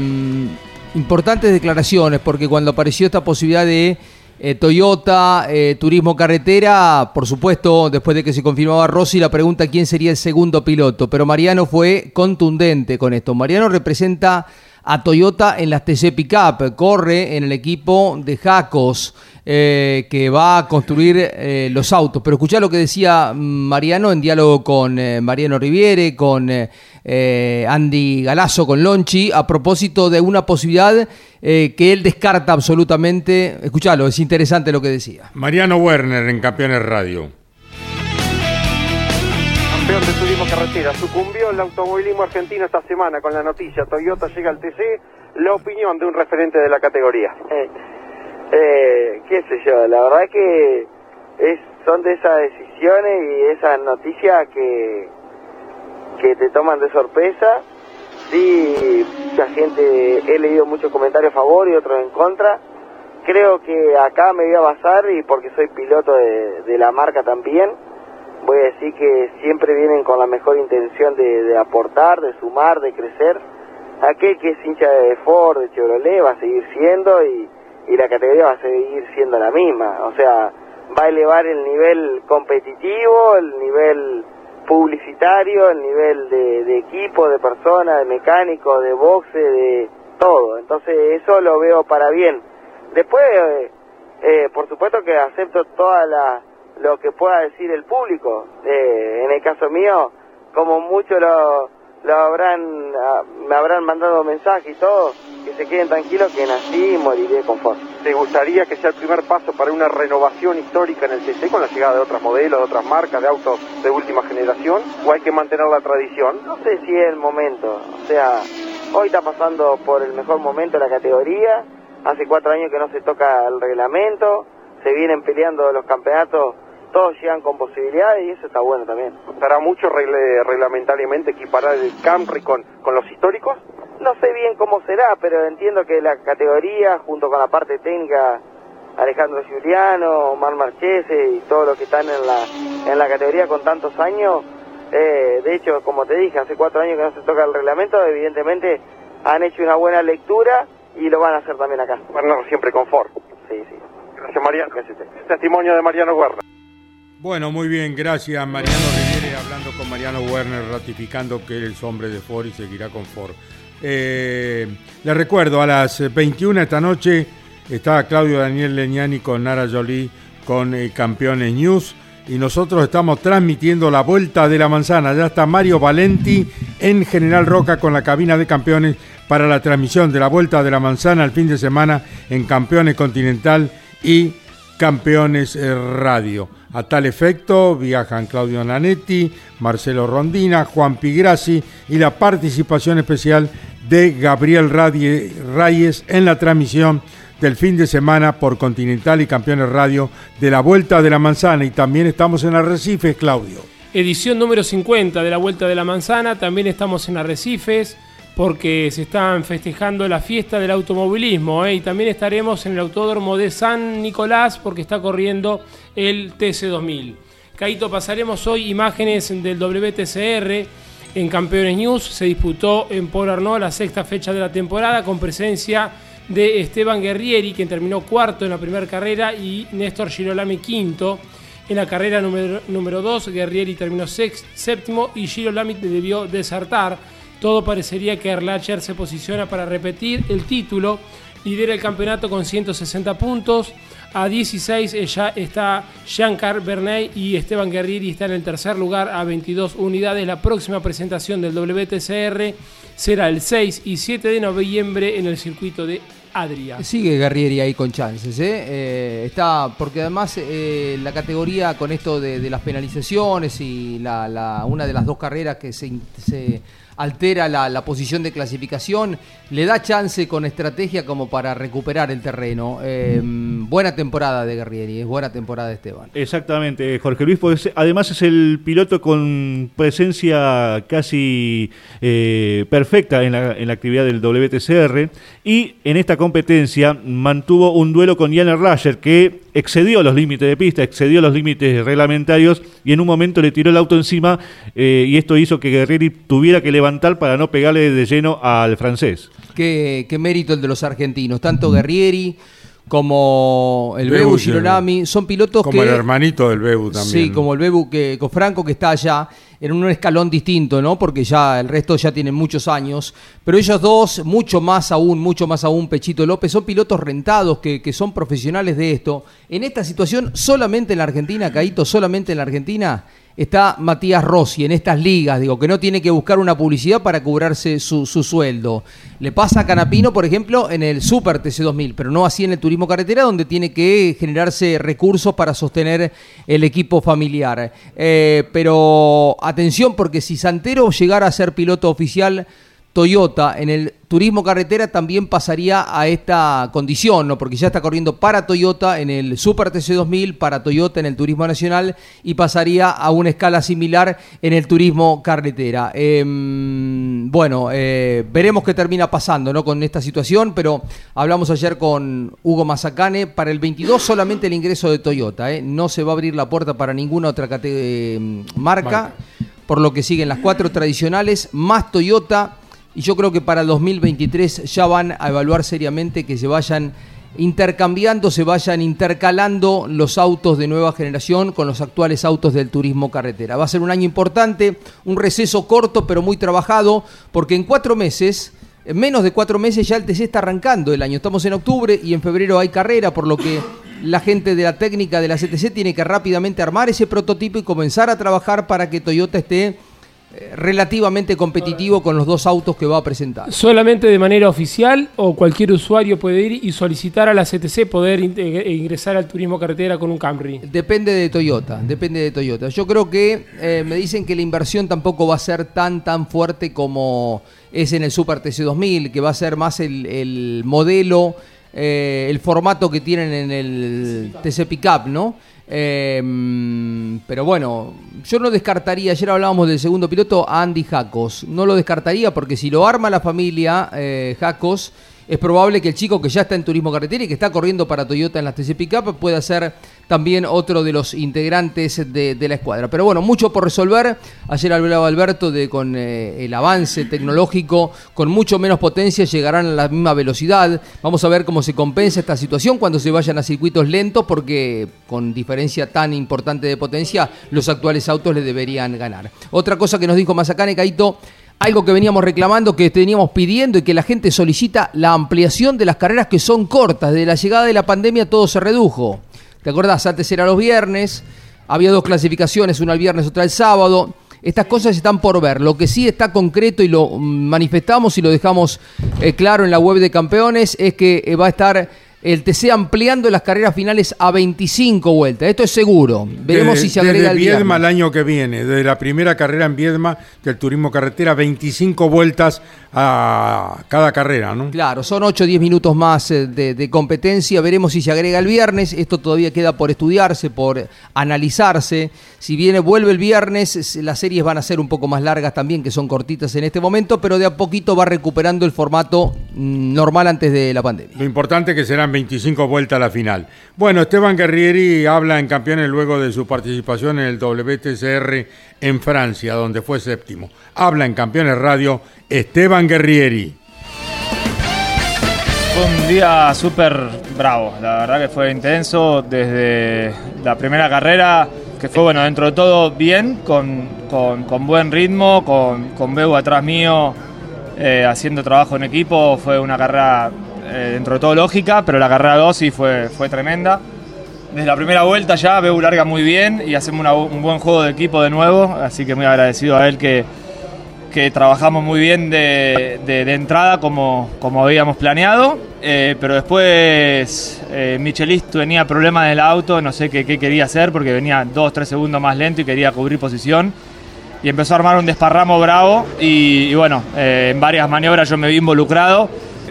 Speaker 2: importantes declaraciones, porque cuando apareció esta posibilidad de eh, Toyota, eh, Turismo Carretera, por supuesto, después de que se confirmaba Rossi, la pregunta quién sería el segundo piloto. Pero Mariano fue contundente con esto. Mariano representa a Toyota en las TC Pickup, corre en el equipo de Jacos, eh, que va a construir eh, los autos. Pero escuchá lo que decía Mariano en diálogo con eh, Mariano Riviere, con eh, Andy Galazo, con Lonchi, a propósito de una posibilidad eh, que él descarta absolutamente. Escuchalo, es interesante lo que decía.
Speaker 1: Mariano Werner en Campeones Radio.
Speaker 15: Campeón de turismo carretera, sucumbió el automovilismo argentino esta semana con la noticia Toyota llega al TC, la opinión de un referente de la categoría.
Speaker 16: Eh, qué sé yo, la verdad que es, son de esas decisiones y esas noticias que, que te toman de sorpresa. Sí, mucha gente, he leído muchos comentarios a favor y otros en contra. Creo que acá me voy a basar y porque soy piloto de, de la marca también, voy a decir que siempre vienen con la mejor intención de, de aportar, de sumar, de crecer. Aquel que es hincha de Ford, de Chevrolet, va a seguir siendo y, y la categoría va a seguir siendo la misma. O sea, va a elevar el nivel competitivo, el nivel publicitario, el nivel de, de equipo, de personas, de mecánico, de boxe, de todo. Entonces eso lo veo para bien. Después, eh, eh, por supuesto que acepto toda la lo que pueda decir el público. Eh, en el caso mío, como muchos lo, lo habrán, ah, me habrán mandado mensajes y todo, que se queden tranquilos que nací y moriré con Ford.
Speaker 15: ¿Te gustaría que sea el primer paso para una renovación histórica en el TC con la llegada de otros modelos, de otras marcas, de autos de última generación? ¿O hay que mantener la tradición?
Speaker 16: No sé si es el momento, o sea, hoy está pasando por el mejor momento la categoría, hace cuatro años que no se toca el reglamento, se vienen peleando los campeonatos, todos llegan con posibilidades y eso está bueno también.
Speaker 15: ¿Costará mucho reglamentariamente equiparar el Camry con, con los históricos?
Speaker 16: No sé bien cómo será, pero entiendo que la categoría, junto con la parte técnica, Alejandro Giuliano, Omar Marchese y todos los que están en la, en la categoría con tantos años, eh, de hecho, como te dije, hace cuatro años que no se toca el reglamento, evidentemente han hecho una buena lectura y lo van a hacer también acá.
Speaker 15: Bueno, siempre con Ford.
Speaker 16: Sí, sí.
Speaker 15: Gracias, Mariano. Testimonio de Mariano Guerra.
Speaker 1: Bueno, muy bien, gracias Mariano Riviere hablando con Mariano Werner, ratificando que él hombre de Ford y seguirá con Ford. Eh, le recuerdo, a las 21 esta noche está Claudio Daniel Leñani con Nara Jolie con eh, Campeones News y nosotros estamos transmitiendo la Vuelta de la Manzana. Ya está Mario Valenti en General Roca con la cabina de campeones para la transmisión de la Vuelta de la Manzana el fin de semana en Campeones Continental y Campeones eh, Radio. A tal efecto viajan Claudio Nanetti, Marcelo Rondina, Juan Pigrassi y la participación especial de Gabriel Reyes en la transmisión del fin de semana por Continental y Campeones Radio de la Vuelta de la Manzana y también estamos en Arrecifes, Claudio.
Speaker 3: Edición número 50 de la Vuelta de la Manzana, también estamos en Arrecifes porque se están festejando la fiesta del automovilismo ¿eh? y también estaremos en el Autódromo de San Nicolás porque está corriendo el TC2000. Caito, pasaremos hoy imágenes del WTCR en Campeones News. Se disputó en Polo Arnaud la sexta fecha de la temporada con presencia de Esteban Guerrieri, quien terminó cuarto en la primera carrera, y Néstor Girolami quinto. En la carrera número 2, Guerrieri terminó séptimo y Girolami debió desertar. Todo parecería que Erlacher se posiciona para repetir el título. Lidera el campeonato con 160 puntos. A 16 ya está Jean-Carl Bernet y Esteban Guerrieri está en el tercer lugar a 22 unidades. La próxima presentación del WTCR será el 6 y 7 de noviembre en el circuito de Adria.
Speaker 2: Sigue Guerrieri ahí con chances, ¿eh? eh está, porque además eh, la categoría con esto de, las penalizaciones y una de las dos carreras que se altera la, posición de clasificación, le da chance con estrategia como para recuperar el terreno. Eh, buena temporada de Guerrieri, es buena temporada de Esteban.
Speaker 17: Exactamente, Jorge Luis, pues, además es el piloto con presencia casi eh, perfecta en la, en la, actividad del WTCR y en esta competencia mantuvo un duelo con Jan Rasher que excedió los límites de pista, excedió los límites reglamentarios y en un momento le tiró el auto encima eh, y esto hizo que Guerrieri tuviera que levantar para no pegarle de lleno al francés.
Speaker 2: Qué, qué mérito el de los argentinos, tanto Guerrieri como el Bebu, Girolami, son pilotos
Speaker 1: que... Como el hermanito del Bebu también.
Speaker 2: Sí, como el Bebu, que, con Franco que está allá, en un escalón distinto, ¿no? Porque ya el resto ya tienen muchos años. Pero ellos dos, mucho más aún, mucho más aún, Pechito López, son pilotos rentados que, que son profesionales de esto. En esta situación, solamente en la Argentina, Caíto, solamente en la Argentina, está Matías Rossi en estas ligas, digo, que no tiene que buscar una publicidad para cobrarse su, sueldo. Le pasa a Canapino, por ejemplo, en el Super TC2000, pero no así en el turismo carretera, donde tiene que generarse recursos para sostener el equipo familiar. Eh, pero atención, porque si Santero llegara a ser piloto oficial, Toyota en el turismo carretera también pasaría a esta condición, ¿no? porque ya está corriendo para Toyota en el Super TC2000, para Toyota en el turismo nacional y pasaría a una escala similar en el turismo carretera. Em, bueno, eh, veremos qué termina pasando ¿no? con esta situación, pero hablamos ayer con Hugo Mazacane, para el 22 solamente el ingreso de Toyota, ¿eh? no se va a abrir la puerta para ninguna otra eh, marca, por lo que siguen las cuatro tradicionales, más Toyota y yo creo que para el 2023 ya van a evaluar seriamente que se vayan intercambiando, se vayan intercalando los autos de nueva generación con los actuales autos del turismo carretera. Va a ser un año importante, un receso corto pero muy trabajado, porque en cuatro meses, en menos de cuatro meses ya el TC está arrancando el año. Estamos en octubre y en febrero hay carrera, por lo que la gente de la técnica de la CTC tiene que rápidamente armar ese prototipo y comenzar a trabajar para que Toyota esté relativamente competitivo con los dos autos que va a presentar.
Speaker 3: ¿Solamente de manera oficial o cualquier usuario puede ir y solicitar a la CTC poder eh, ingresar al turismo carretera con un Camry?
Speaker 2: Depende de Toyota, depende de Toyota. Yo creo que eh, me dicen que la inversión tampoco va a ser tan tan fuerte como es en el Super TC2000, que va a ser más el, modelo, el formato que tienen en el TC Pickup, ¿no? Em, pero bueno, yo no descartaría, ayer hablábamos del segundo piloto, Andy Jacos. No lo descartaría porque si lo arma la familia eh, Jacos, es probable que el chico que ya está en turismo carretera y que está corriendo para Toyota en las TC Pickup pueda ser también otro de los integrantes de, la escuadra. Pero bueno, mucho por resolver. Ayer hablaba Alberto de con eh, el avance tecnológico, con mucho menos potencia, llegarán a la misma velocidad. Vamos a ver cómo se compensa esta situación cuando se vayan a circuitos lentos, porque con diferencia tan importante de potencia, los actuales autos le deberían ganar. Otra cosa que nos dijo Mazacane Caito algo que veníamos reclamando, que teníamos pidiendo y que la gente solicita la ampliación de las carreras que son cortas. Desde la llegada de la pandemia todo se redujo. ¿Te acordás? Antes era los viernes, Había dos clasificaciones, una el viernes, otra el sábado. Estas cosas están por ver. Lo que sí está concreto y lo manifestamos y lo dejamos eh, claro en la web de campeones es que eh, va a estar el TC ampliando las carreras finales a 25 vueltas. Esto es seguro. Veremos
Speaker 1: Desde-
Speaker 2: si se agrega
Speaker 1: desde
Speaker 2: el
Speaker 1: Viedma el año que viene, desde la primera carrera en Viedma del turismo carretera, 25 vueltas a cada carrera, ¿no?
Speaker 2: Claro, son 8 o 10 minutos más eh, de, de competencia. Veremos si se agrega el viernes. Esto todavía queda por estudiarse, por analizarse. Si viene, vuelve el viernes, las series van a ser un poco más largas también, que son cortitas en este momento, pero de a poquito va recuperando el formato mm, normal antes de la pandemia.
Speaker 1: Lo importante es que serán 25 vueltas a la final. Bueno, Esteban Guerrieri habla en campeones luego de su participación en el WTCR en Francia, donde fue séptimo. Habla en campeones radio Esteban Guerrieri.
Speaker 18: Fue un día súper bravo, la verdad que fue intenso desde la primera carrera, que fue bueno, dentro de todo bien, con, buen ritmo, con, con Beu atrás mío, eh, haciendo trabajo en equipo, fue una carrera eh, dentro de todo lógica, pero la carrera 2 sí fue, fue tremenda. Desde la primera vuelta ya Beu larga muy bien y hacemos una un buen juego de equipo de nuevo, así que muy agradecido a él que, que trabajamos muy bien de, de- de entrada como, como habíamos planeado, eh, pero después eh, Michelis tenía problemas en el auto, no sé qué, qué quería hacer porque venía 2-3 segundos más lento y quería cubrir posición. Y empezó a armar un desparramo bravo y, y bueno, eh, en varias maniobras yo me vi involucrado.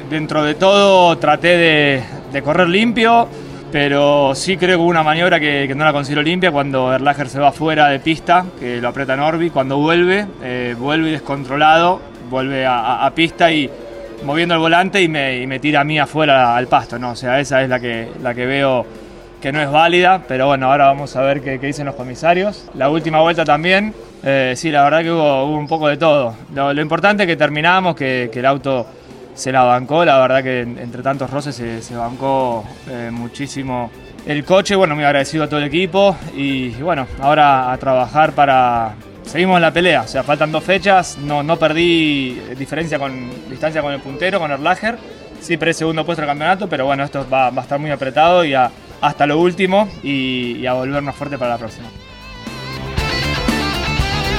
Speaker 18: Dentro de todo traté de, correr limpio, pero sí creo que hubo una maniobra que, no la considero limpia cuando Erlacher se va fuera de pista, que lo aprieta Norby. Cuando vuelve, eh, vuelve descontrolado, vuelve a, pista y moviendo el volante y me, tira a mí afuera al pasto. ¿no? O sea, esa es la que, la que veo que no es válida, pero bueno, ahora vamos a ver qué, dicen los comisarios. La última vuelta también, eh, sí, la verdad que hubo, un poco de todo. Lo, lo importante es que terminamos, que, que el auto se la bancó, la verdad que en- entre tantos roces se, bancó eh, muchísimo el coche, bueno, muy agradecido a todo el equipo y, bueno, ahora a trabajar para... Seguimos en la pelea, o sea, faltan dos fechas, no, no perdí diferencia con distancia con el puntero, con Erlacher, sí perdí segundo puesto del campeonato, pero bueno, esto va, va a estar muy apretado y a- hasta lo último y, y a volvernos fuerte para la próxima.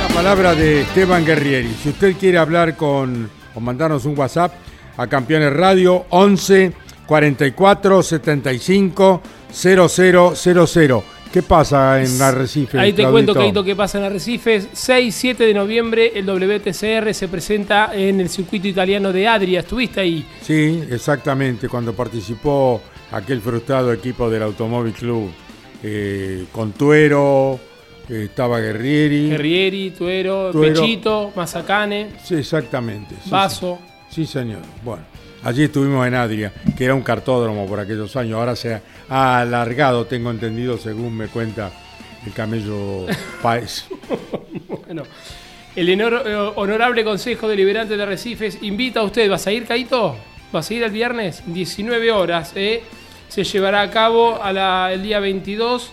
Speaker 1: La palabra de Esteban Guerrieri. Si usted quiere hablar con o mandarnos un WhatsApp a Campeones Radio 11 44 75 0000. ¿Qué pasa en Arrecife?
Speaker 3: Ahí te
Speaker 1: Claudito?
Speaker 3: cuento, Caito, qué pasa en Arrecifes. 6-7 de noviembre el WTCR se presenta en el circuito italiano de Adria. ¿Estuviste ahí?
Speaker 1: Sí, exactamente, cuando participó aquel frustrado equipo del Automóvil Club eh, con Tuero, eh, estaba Guerrieri.
Speaker 3: Guerrieri, Tuero,
Speaker 1: Tuero.
Speaker 3: Pechito, Mazacane,
Speaker 1: Sí, exactamente. sí,
Speaker 3: Vaso.
Speaker 1: Sí, sí, señor. Bueno, allí estuvimos en Adria, que era un cartódromo por aquellos años. Ahora se ha alargado, tengo entendido, según me cuenta el camello Páez.
Speaker 3: Bueno, el honor- eh, honorable Consejo Deliberante de Arrecifes invita a usted. ¿Vas a ir, Caito? ¿Vas a ir el viernes? 19 horas. ¿eh? Se llevará a cabo a la- el día 22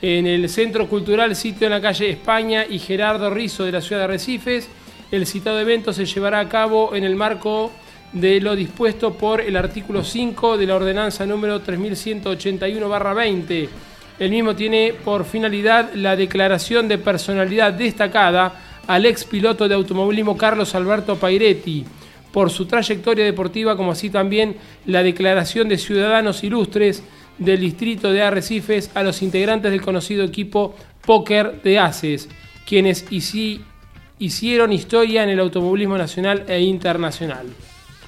Speaker 3: en el Centro Cultural Sitio en la calle España y Gerardo Rizo de la ciudad de Arrecifes. El citado evento se llevará a cabo en el marco de lo dispuesto por el artículo 5 de la ordenanza número 3181-20. El mismo tiene por finalidad la declaración de personalidad destacada al ex piloto de automovilismo Carlos Alberto Pairetti por su trayectoria deportiva, como así también la declaración de ciudadanos ilustres del distrito de Arrecifes a los integrantes del conocido equipo Póker de Aces, quienes hici- hicieron historia en el automovilismo nacional e internacional.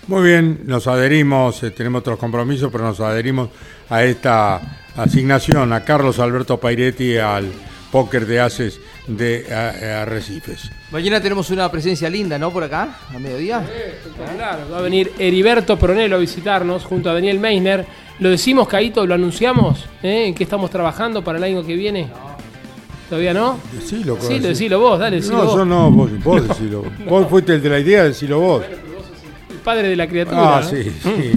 Speaker 1: Muy bien, nos adherimos, eh, tenemos otros compromisos, pero nos adherimos a esta asignación a Carlos Alberto Pairetti al póker de haces de Arrecifes.
Speaker 2: Mañana tenemos una presencia linda, ¿no? Por acá, a mediodía.
Speaker 3: Espectacular. Va a venir Heriberto Pronelo a visitarnos junto a Daniel Meisner. ¿Lo decimos, Caito? ¿Lo anunciamos? ¿Eh? ¿En qué estamos trabajando para el año que viene? ¿Todavía no?
Speaker 1: Decilo,
Speaker 3: Sí,
Speaker 1: decilo.
Speaker 3: decilo vos, dale, decilo
Speaker 1: No,
Speaker 3: vos.
Speaker 1: yo no, vos, vos decilo. Vos fuiste el de la idea, decilo vos.
Speaker 3: El padre de la criatura.
Speaker 1: Ah,
Speaker 3: ¿no?
Speaker 1: sí, sí.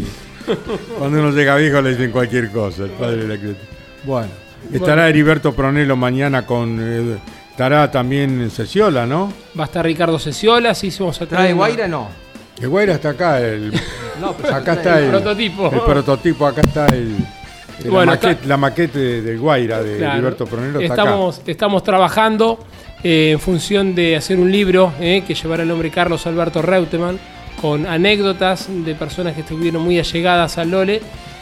Speaker 1: Cuando uno llega viejo le dicen cualquier cosa, el padre de la criatura. Bueno, estará
Speaker 3: Bueno.
Speaker 1: Heriberto Pronelo mañana con... eh, estará también Ceciola, ¿no?
Speaker 3: Va a estar Ricardo Ceciola, sí, vamos a traer
Speaker 2: ¿Trae
Speaker 3: una-
Speaker 2: Guaira? No.
Speaker 1: El Guaira está acá, el,
Speaker 2: No, pero
Speaker 1: acá
Speaker 2: el
Speaker 1: está el,
Speaker 3: prototipo.
Speaker 1: El prototipo, acá está el, La,
Speaker 3: Bueno,
Speaker 1: maquete,
Speaker 3: está-
Speaker 1: la maquete de- del Guaira de
Speaker 3: Claro.
Speaker 1: Alberto Pronero está acá.
Speaker 3: estamos, estamos trabajando eh, en función de hacer un libro eh, que llevará el nombre Carlos Alberto Reutemann, con anécdotas de personas que estuvieron muy allegadas al Lole.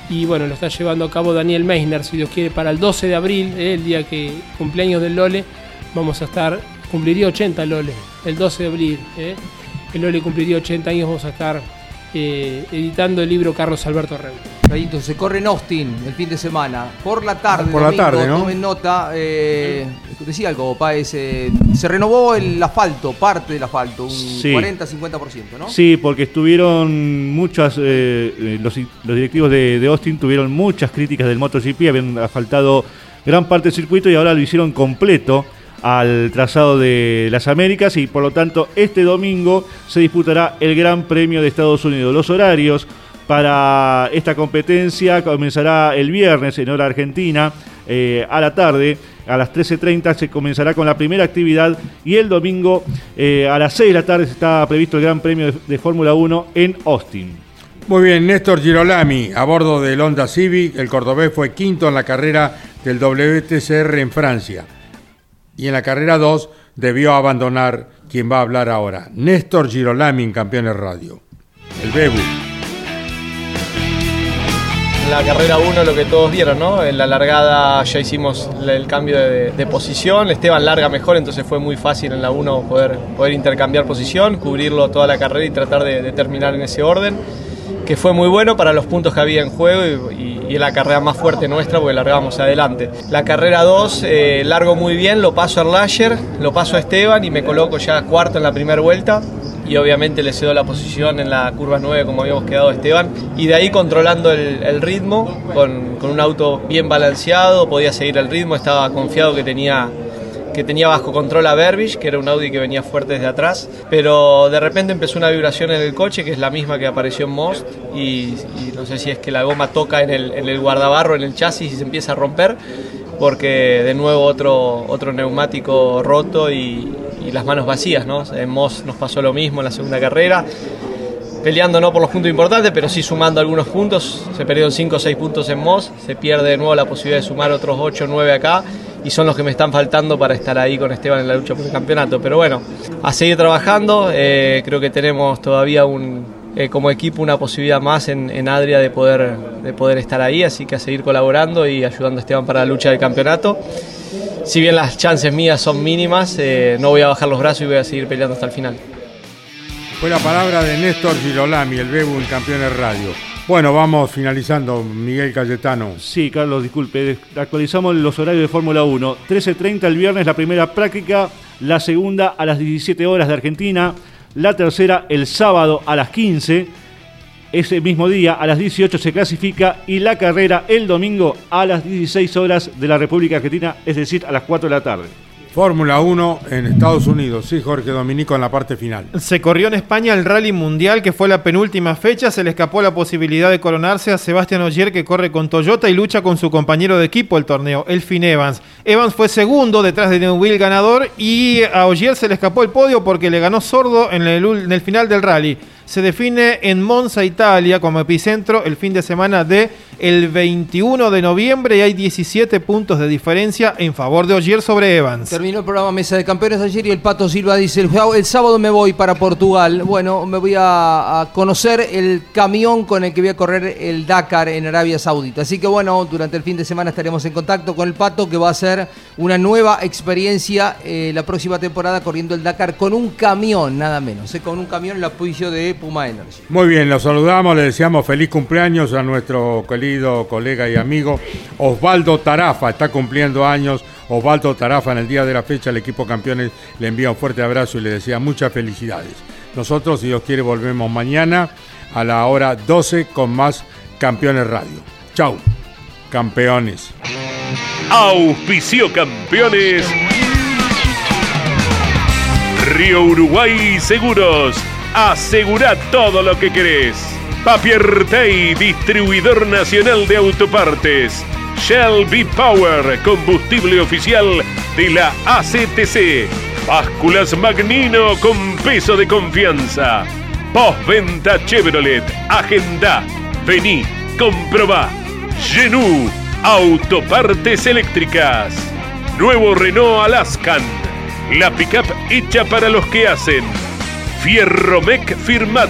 Speaker 3: Y bueno, lo está llevando a cabo Daniel Meisner, si Dios quiere, para el 12 de abril, eh, el día que cumpleaños del Lole. Vamos a estar, cumpliría 80 el Lole, el 12 de abril. eh. El Lole cumpliría 80 años, vamos a estar eh, editando el libro Carlos Alberto Reutemann.
Speaker 2: Gallito, se corre en Austin el fin de semana. Por la tarde,
Speaker 1: Por la
Speaker 2: domingo,
Speaker 1: tarde, ¿no?
Speaker 2: tomen nota. eh, decía algo, Páez. eh, se renovó el asfalto, parte del asfalto, un
Speaker 17: Sí.
Speaker 2: 40-50%, ¿no?
Speaker 17: Sí, porque estuvieron muchas, eh, eh, los, los directivos de, de Austin tuvieron muchas críticas del MotoGP, habían asfaltado gran parte del circuito y ahora lo hicieron completo al trazado de las Américas y por lo tanto este domingo se disputará el Gran Premio de Estados Unidos. Los horarios para esta competencia comenzará el viernes en hora argentina eh, a la tarde. A las 13.30 se comenzará con la primera actividad y el domingo eh, a las 6 de la tarde está previsto el Gran Premio de, Fórmula 1 en Austin.
Speaker 1: Muy bien, Néstor Girolami, a bordo del Honda Civic, el cordobés fue quinto en la carrera del WTCR en Francia. Y en la carrera 2 debió abandonar quien va a hablar ahora, Néstor Girolami en Campeones Radio. El Bebu.
Speaker 19: La carrera 1 lo que todos vieron, ¿no? En la largada ya hicimos el cambio de, posición, Esteban larga mejor, entonces fue muy fácil en la 1 poder, poder intercambiar posición, cubrirlo toda la carrera y tratar de terminar en ese orden, que fue muy bueno para los puntos que había en juego y, la carrera más fuerte nuestra porque largábamos adelante. La carrera 2 eh, largo muy bien, lo paso a Erlacher, lo paso a Esteban y me coloco ya cuarto en la primera vuelta y obviamente le cedo la posición en la curva 9 como habíamos quedado Esteban y de ahí controlando el, ritmo con un auto bien balanceado podía seguir el ritmo estaba confiado que tenía que tenía bajo control a Berbich, que era un Audi que venía fuerte desde atrás, pero de repente empezó una vibración en el coche, que es la misma que apareció en Most, y, no sé si es que la goma toca en el, en guardabarro, en el chasis y se empieza a romper, porque de nuevo otro, otro neumático roto y, las manos vacías, ¿no? En Most nos pasó lo mismo en la segunda carrera, peleando no por los puntos importantes, pero sí sumando algunos puntos. Se perdieron 5 o 6 puntos en Moss, se pierde de nuevo la posibilidad de sumar otros 8 o 9 acá, y son los que me están faltando para estar ahí con Esteban en la lucha por el campeonato. Pero bueno, a seguir trabajando, eh, creo que tenemos todavía un, eh, como equipo una posibilidad más en, en Adria de poder, de poder estar ahí, así que a seguir colaborando y ayudando a Esteban para la lucha del campeonato. Si bien las chances mías son mínimas, eh, no voy a bajar los brazos y voy a seguir peleando hasta el final.
Speaker 1: Fue la palabra de Néstor Girolami, el Bebu en Campeones Radio. Bueno, vamos finalizando, Miguel Cayetano.
Speaker 17: Sí, Carlos, disculpe. Actualizamos los horarios de Fórmula 1. 13.30 el viernes la primera práctica, la segunda a las 17 horas de Argentina, la tercera el sábado a las 15. Ese mismo día a las 18 se clasifica y la carrera el domingo a las 16 horas de la República Argentina, es decir, a las 4 de la tarde.
Speaker 1: Fórmula 1 en Estados Unidos. Sí, Jorge Dominico en la parte final.
Speaker 12: Se corrió en España el Rally Mundial, que fue la penúltima fecha. Se le escapó la posibilidad de coronarse a Sebastián Ogier, que corre con Toyota y lucha con su compañero de equipo el torneo, Elfin Evans. Evans fue segundo detrás de Neuwill ganador y a Ogier se le escapó el podio porque le ganó sordo en el final del rally. Se define en Monza, Italia, como epicentro el fin de semana de el 21 de noviembre y hay 17 puntos de diferencia en favor de Ogier sobre Evans.
Speaker 2: Terminó el programa Mesa de Campeones ayer y el Pato Silva dice, el, sábado- el sábado me voy para Portugal. Bueno, me voy a, a conocer el camión con el que voy a correr el Dakar en Arabia Saudita. Así que bueno, durante el fin de semana estaremos en contacto con el Pato que va a hacer una nueva experiencia eh, la próxima temporada corriendo el Dakar con un camión, nada menos. eh, con un camión en la apoyo de Puma Energy.
Speaker 1: Muy bien, los saludamos, le deseamos feliz cumpleaños a nuestro querido colega y amigo Osvaldo Tarafa, está cumpliendo años. Osvaldo Tarafa en el día de la fecha, el equipo campeones le envía un fuerte abrazo y le desea muchas felicidades. Nosotros, si Dios quiere, volvemos mañana a la hora 12 con más Campeones Radio. Chau, campeones.
Speaker 20: Auspicio campeones. Río Uruguay Seguros. Asegura todo lo que querés. Papier Tay, distribuidor nacional de autopartes. Shell V-Power, combustible oficial de la ACTC. Básculas Magnino con peso de confianza. Postventa Chevrolet. Agenda. Vení, comprobá. Genú, Autopartes eléctricas. Nuevo Renault Alaskan. La pickup hecha para los que hacen. Fierromec Firmat.